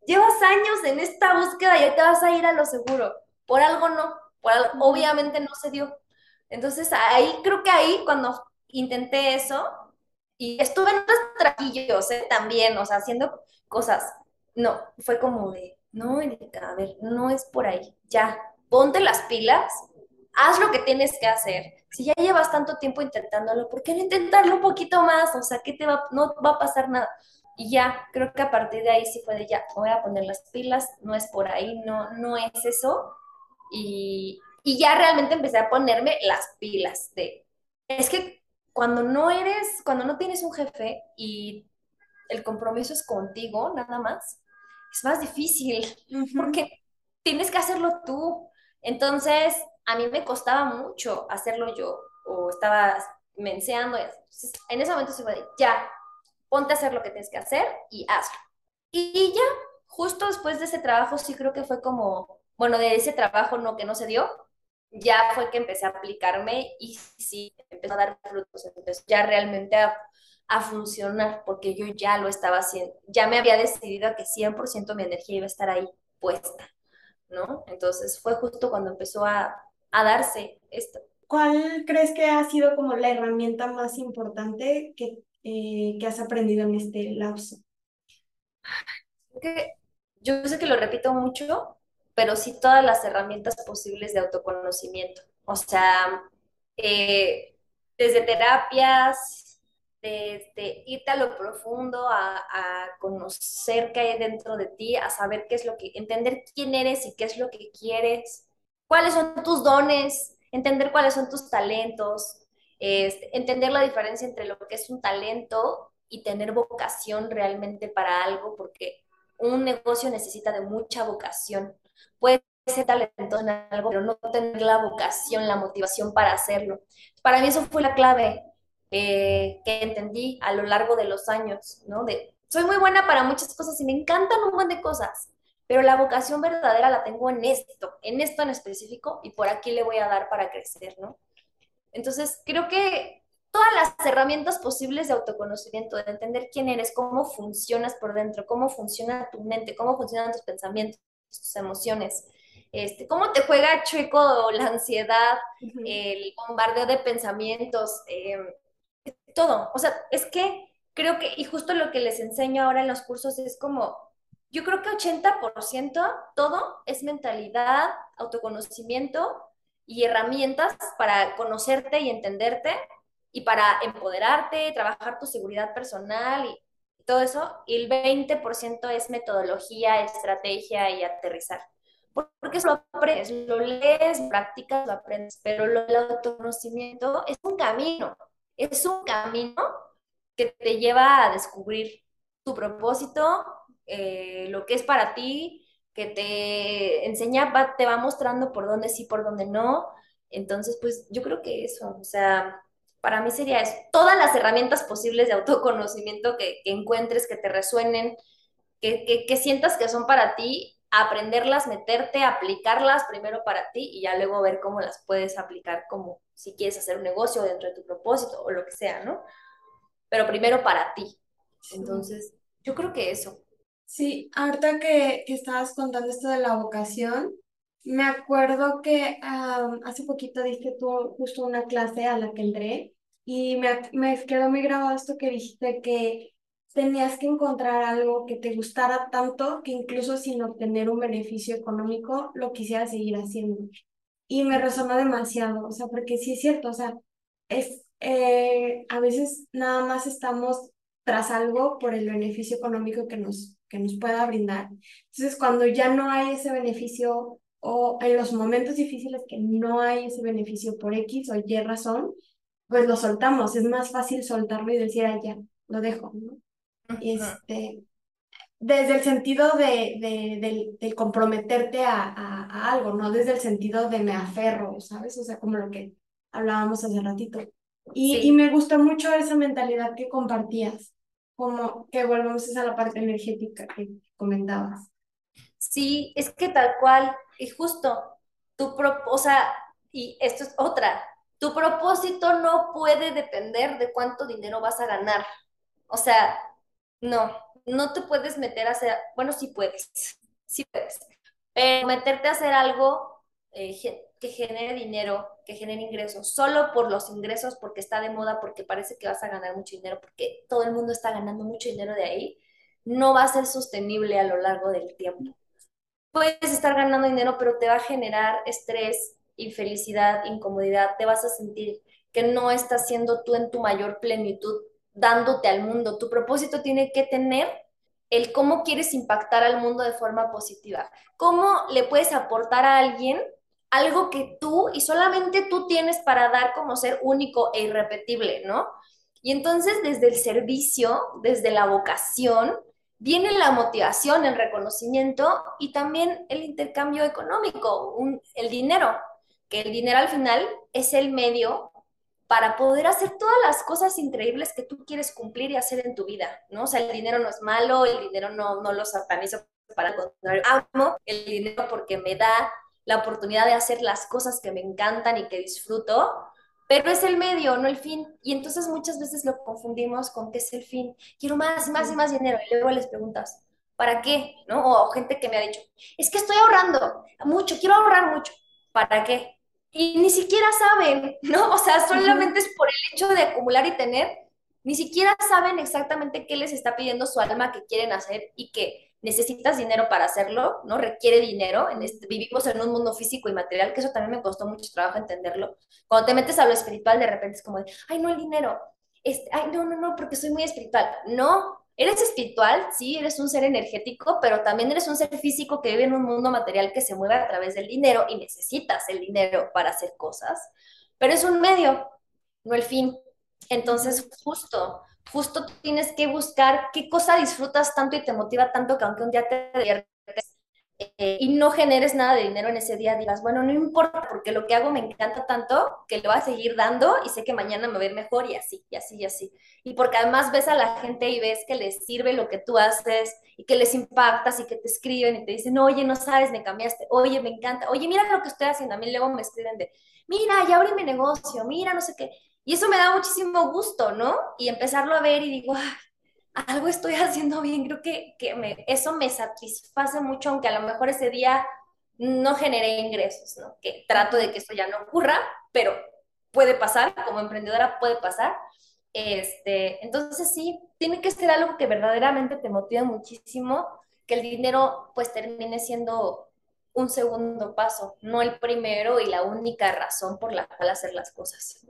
llevas años en esta búsqueda y ya te vas a ir a lo seguro. Por algo no, por obviamente no se dio. Entonces ahí creo que ahí cuando intenté eso y estuve en otros traquillos ¿eh? también, o sea, haciendo cosas, no, fue como de, no, a ver, no es por ahí, ya, ponte las pilas, haz lo que tienes que hacer. Si ya llevas tanto tiempo intentándolo, ¿por qué no intentarlo un poquito más? O sea, ¿qué te va, no va a pasar nada. Y ya, creo que a partir de ahí sí fue de ya, voy a poner las pilas, no es por ahí, no, no es eso. Y, y ya realmente empecé a ponerme las pilas de, es que cuando no eres, cuando no tienes un jefe y el compromiso es contigo nada más, es más difícil porque tienes que hacerlo tú. Entonces, a mí me costaba mucho hacerlo yo o estaba menseando. en ese momento se fue de, ya, ponte a hacer lo que tienes que hacer y hazlo. Y ya, justo después de ese trabajo, sí creo que fue como, bueno, de ese trabajo no que no se dio, ya fue que empecé a aplicarme y sí, empezó a dar frutos, empezó ya realmente a, a funcionar, porque yo ya lo estaba haciendo, ya me había decidido que 100% mi energía iba a estar ahí puesta, ¿no? Entonces fue justo cuando empezó a, a darse esto. ¿Cuál crees que ha sido como la herramienta más importante que eh, que has aprendido en este lapso? yo sé que lo repito mucho, pero sí todas las herramientas posibles de autoconocimiento. O sea, eh, desde terapias, desde irte a lo profundo, a, conocer qué hay dentro de ti, a saber qué es lo que, entender quién eres y qué es lo que quieres, cuáles son tus dones, entender cuáles son tus talentos, entender la diferencia entre lo que es un talento y tener vocación realmente para algo, porque un negocio necesita de mucha vocación. Puede ser talentoso en algo, pero no tener la vocación, la motivación para hacerlo. Para mí eso fue la clave eh, que entendí a lo largo de los años, ¿no? De soy muy buena para muchas cosas y me encantan un montón de cosas, pero la vocación verdadera la tengo en esto, en esto en específico, y por aquí le voy a dar para crecer, ¿no? Entonces, creo que todas las herramientas posibles de autoconocimiento, de entender quién eres, cómo funcionas por dentro, cómo funciona tu mente, cómo funcionan tus pensamientos, tus emociones, este, cómo te juega chueco la ansiedad, el bombardeo de pensamientos, eh, todo. O sea, es que creo que, y justo lo que les enseño ahora en los cursos es como, yo creo que 80% todo es mentalidad, autoconocimiento y herramientas para conocerte y entenderte y para empoderarte, trabajar tu seguridad personal y todo eso. Y el 20% es metodología, estrategia y aterrizar. Porque eso lo aprendes, lo lees, practicas, lo aprendes, pero el autoconocimiento es un camino, es un camino que te lleva a descubrir tu propósito, eh, lo que es para ti, que te enseña, te va mostrando por dónde sí, por dónde no. Entonces, pues yo creo que eso, o sea, para mí sería eso. Todas las herramientas posibles de autoconocimiento que, encuentres, que te resuenen, que, que, sientas que son para ti, aprenderlas, meterte, aplicarlas primero para ti y ya luego ver cómo las puedes aplicar como si quieres hacer un negocio dentro de tu propósito o lo que sea, ¿no? Pero primero para ti. Entonces, yo creo que eso. Sí, ahorita que, que estabas contando esto de la vocación, me acuerdo que hace poquito diste tú justo una clase a la que entré y me, me quedó muy grabado esto que dijiste que tenías que encontrar algo que te gustara tanto que incluso sin obtener un beneficio económico lo quisieras seguir haciendo. Y me resonó demasiado, o sea, porque sí es cierto, o sea, es, eh, a veces nada más estamos tras algo por el beneficio económico que nos, que nos pueda brindar. Entonces, cuando ya no hay ese beneficio o en los momentos difíciles que no hay ese beneficio por X o Y razón, pues lo soltamos. Es más fácil soltarlo y decir, ah, ya, lo dejo, ¿no? Este, desde el sentido de, de, de, comprometerte a, a, algo, no desde el sentido de me aferro, ¿sabes? O sea, como lo que hablábamos hace ratito. Y, y me gusta mucho esa mentalidad que compartías, como que volvemos a la parte energética que comentabas. Sí, es que tal cual, y justo, tu o sea, y esto es otra, tu propósito no puede depender de cuánto dinero vas a ganar. O sea, no, no te puedes meter a hacer, bueno, sí puedes, sí puedes, pero meterte a hacer algo eh, que genere dinero, que genere ingresos, solo por los ingresos, porque está de moda, porque parece que vas a ganar mucho dinero, porque todo el mundo está ganando mucho dinero de ahí, no va a ser sostenible a lo largo del tiempo. Puedes estar ganando dinero, pero te va a generar estrés, infelicidad, incomodidad, te vas a sentir que no estás siendo tú en tu mayor plenitud dándote al mundo. Tu propósito tiene que tener el cómo quieres impactar al mundo de forma positiva. ¿Cómo le puedes aportar a alguien algo que tú y solamente tú tienes para dar como ser único e irrepetible, ¿no? Y entonces desde el servicio, desde la vocación, viene la motivación, el reconocimiento y también el intercambio económico, el dinero, que el dinero al final es el medio para poder hacer todas las cosas increíbles que tú quieres cumplir y hacer en tu vida, ¿no? O sea, el dinero no es malo, el dinero no, no lo satanizo, para el amo el dinero porque me da la oportunidad de hacer las cosas que me encantan y que disfruto, pero es el medio, no el fin. Y entonces muchas veces lo confundimos con qué es el fin. Quiero más, más y más dinero. Y luego les preguntas, ¿para qué? ¿No? O gente que me ha dicho, es que estoy ahorrando mucho, quiero ahorrar mucho. ¿Para qué? Y ni siquiera saben, ¿no? O sea, solamente es por el hecho de acumular y tener, ni siquiera saben exactamente qué les está pidiendo su alma que quieren hacer y que necesitas dinero para hacerlo, ¿no? Requiere dinero. En este, vivimos en un mundo físico y material, que eso también me costó mucho trabajo entenderlo. Cuando te metes a lo espiritual, de repente es como de, ay, no, el dinero. Este, ay, no, no, no, porque soy muy espiritual. No, Eres espiritual, sí, eres un ser energético, pero también eres un ser físico que vive en un mundo material que se mueve a través del dinero y necesitas el dinero para hacer cosas, pero es un medio, no el fin. Entonces, justo, justo tienes que buscar qué cosa disfrutas tanto y te motiva tanto que aunque un día te eh, y no generes nada de dinero en ese día, digas, bueno, no importa, porque lo que hago me encanta tanto que le voy a seguir dando y sé que mañana me va a ir mejor y así, y así, y así. Y porque además ves a la gente y ves que les sirve lo que tú haces y que les impactas y que te escriben y te dicen, oye, no sabes, me cambiaste, oye, me encanta, oye, mira lo que estoy haciendo. A mí luego me escriben de, mira, ya abrí mi negocio, mira, no sé qué. Y eso me da muchísimo gusto, ¿no? Y empezarlo a ver y digo, ay, algo estoy haciendo bien, creo que, que me, eso me satisface mucho, aunque a lo mejor ese día no generé ingresos, ¿no? Que trato de que esto ya no ocurra, pero puede pasar, como emprendedora puede pasar. Este, entonces sí, tiene que ser algo que verdaderamente te motive muchísimo, que el dinero pues termine siendo un segundo paso, no el primero y la única razón por la cual hacer las cosas.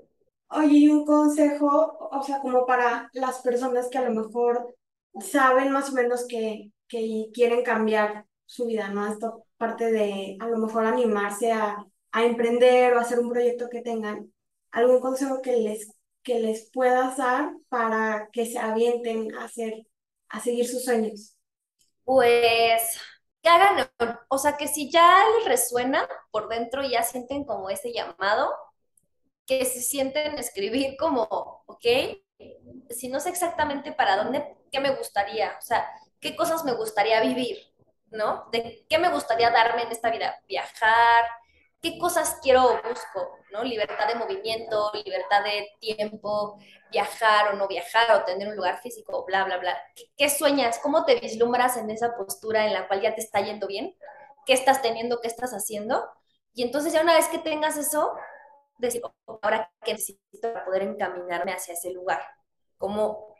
Oye, un consejo, o sea, como para las personas que a lo mejor saben más o menos que, que quieren cambiar su vida, ¿no? Esto parte de a lo mejor animarse a, a emprender o hacer un proyecto que tengan. ¿Algún consejo que les, que les puedas dar para que se avienten a hacer, a seguir sus sueños? Pues que hagan, o sea, que si ya les resuena por dentro y ya sienten como ese llamado, que se sienten escribir como, ok, si no sé exactamente para dónde, qué me gustaría, o sea, qué cosas me gustaría vivir, ¿no? De qué me gustaría darme en esta vida, viajar, qué cosas quiero o busco, ¿no? Libertad de movimiento, libertad de tiempo, viajar o no viajar o tener un lugar físico, bla, bla, bla. ¿Qué, qué sueñas? ¿Cómo te vislumbras en esa postura en la cual ya te está yendo bien? ¿Qué estás teniendo? ¿Qué estás haciendo? Y entonces ya una vez que tengas eso, decir, ahora qué necesito para poder encaminarme hacia ese lugar. Como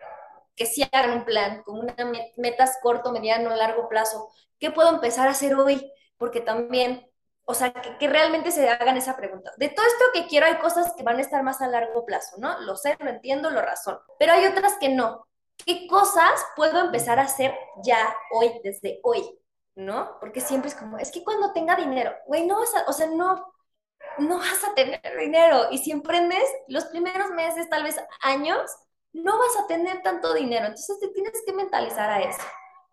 que si hagan un plan, como una metas corto, mediano, largo plazo. ¿Qué puedo empezar a hacer hoy? Porque también, o sea, que, que, realmente se hagan esa pregunta. De todo esto que quiero, hay cosas que van a estar más a largo plazo, ¿no? Lo sé, lo entiendo, lo razón. Pero hay otras que no. ¿Qué cosas puedo empezar a hacer ya hoy, desde hoy? ¿No? Porque siempre es como, es que cuando tenga dinero, güey, no vas a, o sea, no, no vas a tener dinero. Y si emprendes los primeros meses, tal vez años, no vas a tener tanto dinero. Entonces te tienes que mentalizar a eso.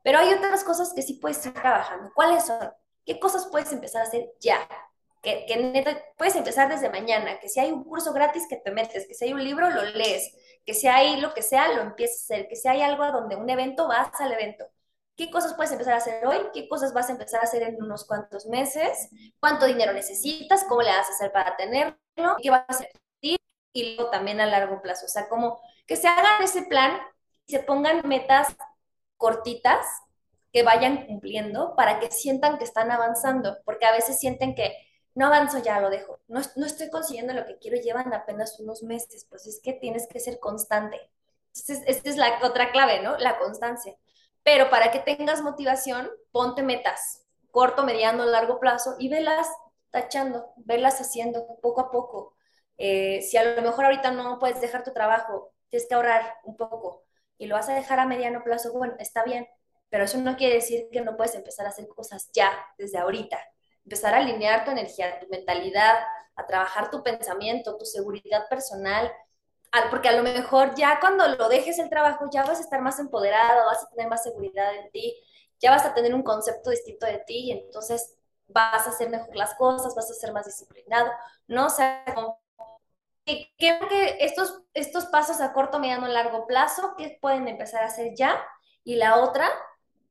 Pero hay otras cosas que sí puedes ir trabajando. ¿Cuáles son? ¿Qué cosas puedes empezar a hacer ya? Que, que puedes empezar desde mañana. Que si hay un curso gratis, que te metes. Que si hay un libro, lo lees. Que si hay lo que sea, lo empiezas a hacer. Que si hay algo donde un evento, vas al evento qué cosas puedes empezar a hacer hoy, qué cosas vas a empezar a hacer en unos cuantos meses, cuánto dinero necesitas, cómo le vas a hacer para tenerlo, qué vas a hacer y luego también a largo plazo. O sea, como que se hagan ese plan y se pongan metas cortitas que vayan cumpliendo para que sientan que están avanzando, porque a veces sienten que no avanzo, ya lo dejo, no, no estoy consiguiendo lo que quiero, llevan apenas unos meses, pues es que tienes que ser constante. Entonces, esta es la otra clave, ¿no? La constancia. Pero para que tengas motivación, ponte metas, corto, mediano, largo plazo y velas tachando, velas haciendo poco a poco. Eh, si a lo mejor ahorita no puedes dejar tu trabajo, tienes que ahorrar un poco y lo vas a dejar a mediano plazo, bueno, está bien, pero eso no quiere decir que no puedes empezar a hacer cosas ya, desde ahorita. Empezar a alinear tu energía, tu mentalidad, a trabajar tu pensamiento, tu seguridad personal, porque a lo mejor ya cuando lo dejes el trabajo ya vas a estar más empoderado, vas a tener más seguridad en ti, ya vas a tener un concepto distinto de ti y entonces vas a hacer mejor las cosas, vas a ser más disciplinado, ¿no? O sea, creo que estos, estos pasos a corto, mediano, largo plazo, ¿qué pueden empezar a hacer ya? Y la otra,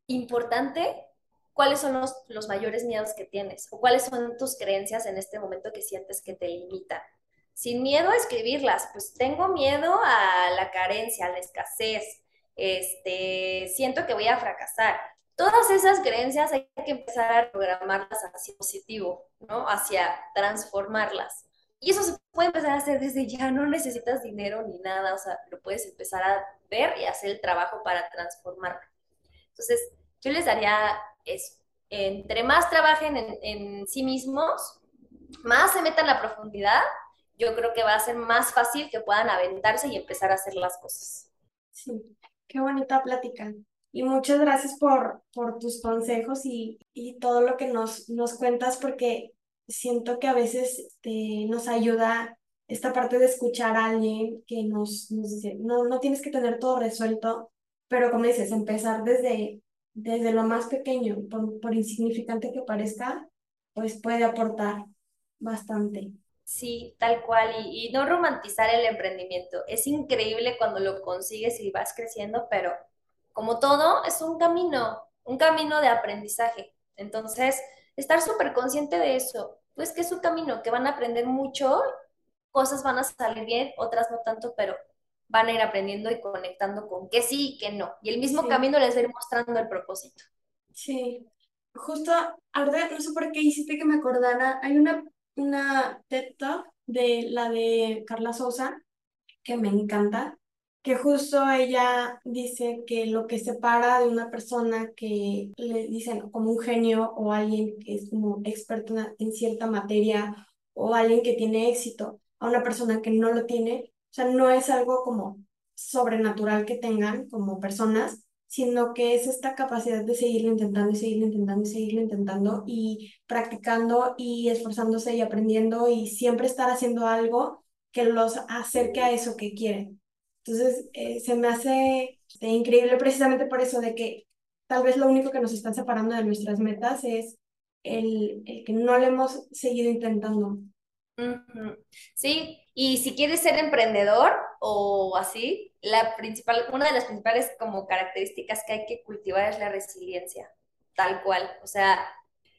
importante, ¿cuáles son los, los mayores miedos que tienes? ¿O cuáles son tus creencias en este momento que sientes que te limitan? Sin miedo a escribirlas, pues tengo miedo a la carencia, a la escasez, este, siento que voy a fracasar. Todas esas creencias hay que empezar a programarlas hacia positivo, ¿no? Hacia transformarlas. Y eso se puede empezar a hacer desde ya, no necesitas dinero ni nada, o sea, lo puedes empezar a ver y hacer el trabajo para transformarlo. Entonces, yo les daría eso. Entre más trabajen en, sí mismos, más se metan en la profundidad, yo creo que va a ser más fácil que puedan aventarse y empezar a hacer las cosas. Sí, qué bonita plática. Y muchas gracias por, por tus consejos y, y todo lo que nos, nos cuentas, porque siento que a veces este, nos ayuda esta parte de escuchar a alguien que nos, nos dice, no, no tienes que tener todo resuelto, pero como dices, empezar desde, desde lo más pequeño, por, por insignificante que parezca, pues puede aportar bastante. Sí, tal cual, y, y no romantizar el emprendimiento. Es increíble cuando lo consigues y vas creciendo, pero como todo, es un camino, un camino de aprendizaje. Entonces, estar súper consciente de eso, pues que es un camino, que van a aprender mucho, cosas van a salir bien, otras no tanto, pero van a ir aprendiendo y conectando con que sí y que no. Y el mismo Sí, camino les va a ir mostrando el propósito. sí. Justo, ahora no sé por qué hiciste que me acordara, hay una, una TED Talk de la de Carla Souza que me encanta, que justo ella dice que lo que separa de una persona que le dicen como un genio o alguien que es como experto en cierta materia o alguien que tiene éxito a una persona que no lo tiene, o sea, no es algo como sobrenatural que tengan como personas, sino que es esta capacidad de seguirlo intentando y seguirlo intentando y seguirlo intentando y practicando y esforzándose y aprendiendo y siempre estar haciendo algo que los acerque a eso que quieren. Entonces, eh, se me hace este, increíble precisamente por eso de que tal vez lo único que nos están separando de nuestras metas es el, el que no le hemos seguido intentando. Sí, y si quieres ser emprendedor o así, la principal, una de las principales como características que hay que cultivar es la resiliencia, tal cual. O sea,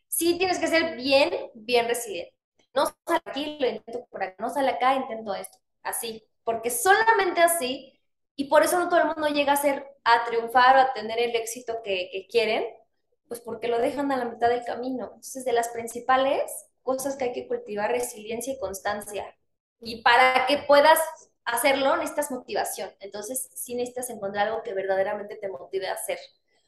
sí tienes que ser bien, bien resiliente. No sale aquí, lo intento por acá, no sale acá, intento esto, así, porque solamente así, y por eso no todo el mundo llega a ser, a triunfar o a tener el éxito que, que quieren, pues porque lo dejan a la mitad del camino. Entonces, de las principales cosas que hay que cultivar, resiliencia y constancia. Y para que puedas hacerlo, necesitas motivación. Entonces, sí necesitas encontrar algo que verdaderamente te motive a hacer.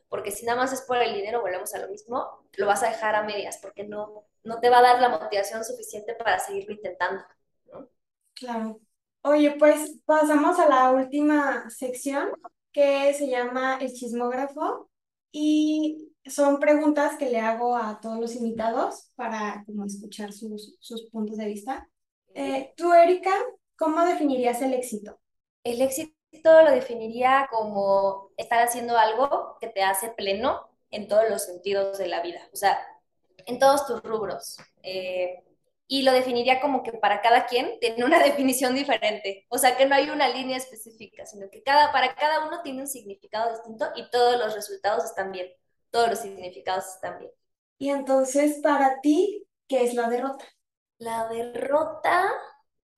Porque si nada más es por el dinero, volvemos a lo mismo, lo vas a dejar a medias porque no, no te va a dar la motivación suficiente para seguirlo intentando. ¿no? Claro. Oye, pues pasamos a la última sección que se llama el chismógrafo y son preguntas que le hago a todos los invitados para como escuchar sus, sus puntos de vista. Eh, tú, Erika, ¿cómo definirías el éxito? El éxito lo definiría como estar haciendo algo que te hace pleno en todos los sentidos de la vida, o sea, en todos tus rubros. Eh, y lo definiría como que para cada quien tiene una [LAUGHS] definición diferente, o sea, que no hay una línea específica, sino que cada, para cada uno tiene un significado distinto y todos los resultados están bien, todos los significados están bien. Y entonces, para ti, ¿qué es la derrota? La derrota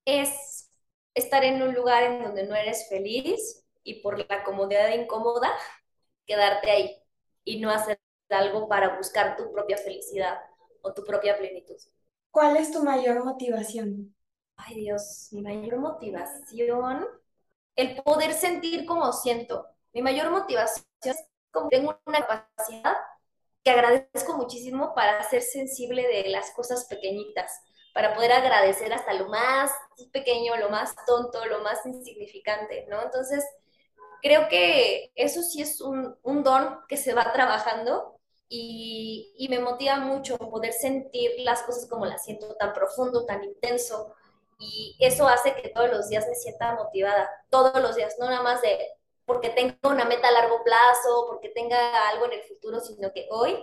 es estar en un lugar en donde no eres feliz y por la comodidad incómoda, quedarte ahí y no hacer algo para buscar tu propia felicidad o tu propia plenitud. ¿Cuál es tu mayor motivación? Ay Dios, mi mayor motivación, el poder sentir como siento. Mi mayor motivación es como tengo una capacidad que agradezco muchísimo para ser sensible de las cosas pequeñitas, para poder agradecer hasta lo más pequeño, lo más tonto, lo más insignificante, ¿no? Entonces, creo que eso sí es un, un don que se va trabajando y, y, me motiva mucho poder sentir las cosas como las siento, tan profundo, tan intenso. Y eso hace que todos los días me sienta motivada, todos los días, no nada más de porque tenga una meta a largo plazo, porque tenga algo en el futuro, sino que hoy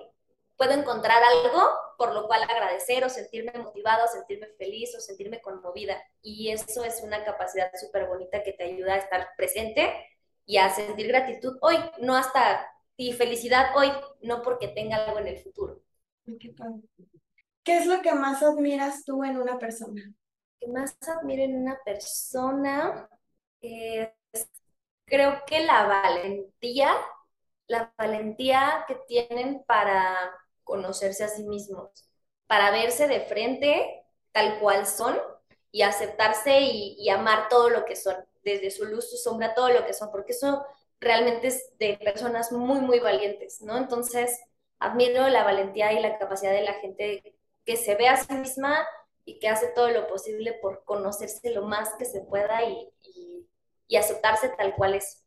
puedo encontrar algo por lo cual agradecer o sentirme motivada o sentirme feliz o sentirme conmovida. Y eso es una capacidad súper bonita que te ayuda a estar presente y a sentir gratitud hoy, no hasta y felicidad hoy, no porque tenga algo en el futuro. Qué, ¿Qué es lo que más admiras tú en una persona? ¿Qué más admiro en una persona? Eh, creo que la valentía, la valentía que tienen para conocerse a sí mismos, para verse de frente tal cual son y aceptarse y, y amar todo lo que son, desde su luz, su sombra, todo lo que son, porque eso realmente es de personas muy, muy valientes, ¿no? Entonces, admiro la valentía y la capacidad de la gente que se ve a sí misma y que hace todo lo posible por conocerse lo más que se pueda y, y, y aceptarse tal cual es.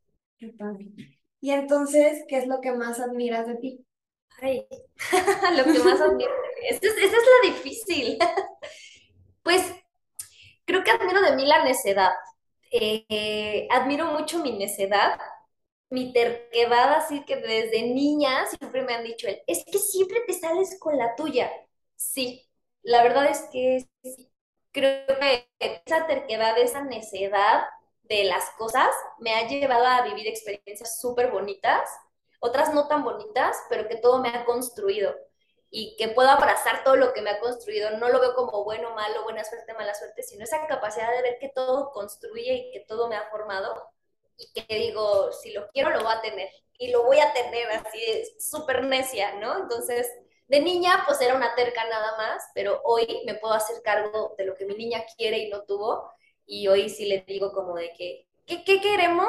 Y entonces, ¿qué es lo que más admiras de ti? Ay, [LAUGHS] lo que más admiro. Esa es, es la difícil. [LAUGHS] Pues creo que admiro de mí la necedad. Eh, admiro mucho mi necedad mi terquedad, así que desde niña siempre me han dicho, es que siempre te sales con la tuya. Sí, la verdad es que creo que esa terquedad, esa necedad de las cosas me ha llevado a vivir experiencias súper bonitas, otras no tan bonitas, pero que todo me ha construido y que puedo abrazar todo lo que me ha construido. No lo veo como bueno, malo, buena suerte, mala suerte, sino esa capacidad de ver que todo construye y que todo me ha formado y que digo, si lo quiero, lo voy a tener y lo voy a tener así, súper necia, ¿no? Entonces, de niña, pues era una terca nada más, pero hoy me puedo hacer cargo de lo que mi niña quiere y no tuvo y hoy sí le digo como de que, ¿qué, qué queremos?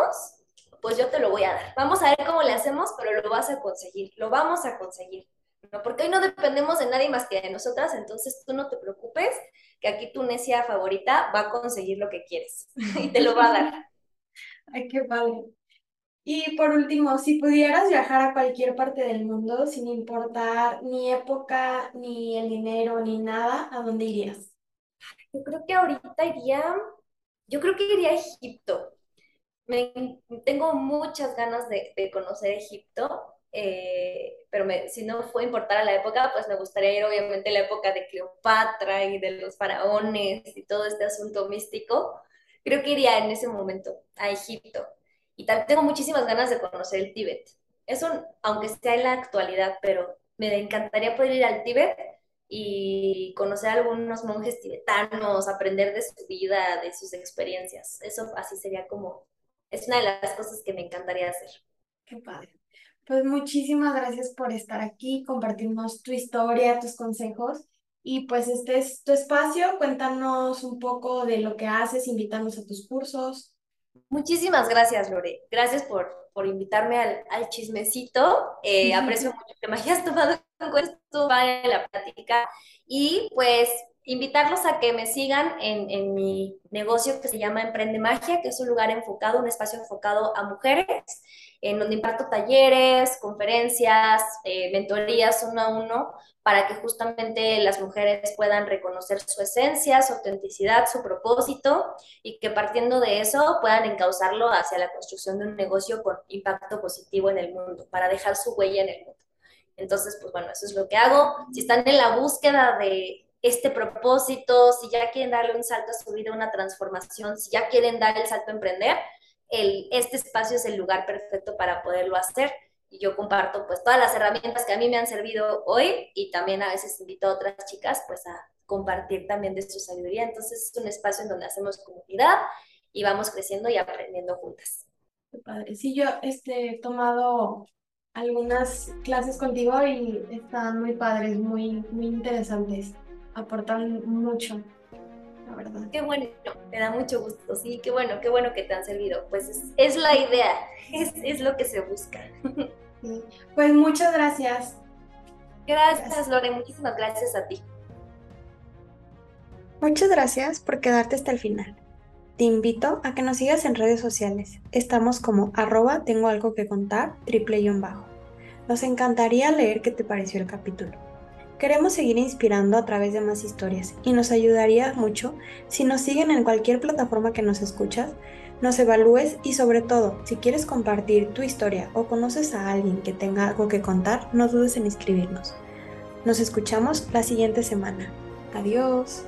Pues yo te lo voy a dar. Vamos a ver cómo le hacemos, pero lo vas a conseguir, lo vamos a conseguir. ¿no? Porque hoy no dependemos de nadie más que de nosotras, entonces tú no te preocupes, que aquí tu necia favorita va a conseguir lo que quieres [LAUGHS] y te lo va a dar. [LAUGHS] Ay, qué padre. Y por último, si pudieras viajar a cualquier parte del mundo sin importar ni época, ni el dinero, ni nada, ¿a dónde irías? Yo creo que ahorita iría, yo creo que iría a Egipto. Tengo muchas ganas de, conocer Egipto. Eh, pero si no fue importar a la época, pues me gustaría ir obviamente a la época de Cleopatra y de los faraones y todo este asunto místico. Creo que iría en ese momento a Egipto. Y tengo muchísimas ganas de conocer el Tíbet. Eso, aunque sea en la actualidad, pero me encantaría poder ir al Tíbet y conocer a algunos monjes tibetanos, aprender de su vida, de sus experiencias. Eso así sería como, es una de las cosas que me encantaría hacer. Qué padre. Pues muchísimas gracias por estar aquí, compartirnos tu historia, tus consejos. Y pues este es tu espacio, cuéntanos un poco de lo que haces, invítanos a tus cursos. Muchísimas gracias, Lore. Gracias por, por invitarme al, al chismecito. Eh, [LAUGHS] aprecio mucho que me hayas tomado en cuenta la plática. Y pues invitarlos a que me sigan en, en, mi negocio que se llama Emprende Magia, que es un lugar enfocado, un espacio enfocado a mujeres en donde imparto talleres, conferencias, eh, mentorías uno a uno, para que justamente las mujeres puedan reconocer su esencia, su autenticidad, su propósito y que partiendo de eso puedan encauzarlo hacia la construcción de un negocio con impacto positivo en el mundo, para dejar su huella en el mundo. Entonces, pues bueno, eso es lo que hago. Si están en la búsqueda de este propósito, si ya quieren darle un salto a su vida, una transformación, si ya quieren dar el salto a emprender, este espacio es el lugar perfecto para poderlo hacer. Y yo comparto pues todas las herramientas que a mí me han servido hoy y también a veces invito a otras chicas pues a compartir también de su sabiduría. Entonces es un espacio en donde hacemos comunidad y vamos creciendo y aprendiendo juntas. Qué padre. Sí, yo este, he tomado algunas clases contigo y están muy padres, muy, muy interesantes, aportan mucho. Qué bueno, me da mucho gusto, sí, qué bueno, qué bueno que te han servido. Pues es, la idea, [LAUGHS] es, lo que se busca. Pues muchas gracias. Gracias, Lore, muchísimas gracias a ti. Muchas gracias por quedarte hasta el final. Te invito a que nos sigas en redes sociales. Estamos como arroba tengo algo que contar, triple y bajo. Nos encantaría leer qué te pareció el capítulo. Queremos seguir inspirando a través de más historias y nos ayudaría mucho si nos siguen en cualquier plataforma que nos escuchas, nos evalúes y sobre todo, si quieres compartir tu historia o conoces a alguien que tenga algo que contar, no dudes en inscribirnos. Nos escuchamos la siguiente semana. Adiós.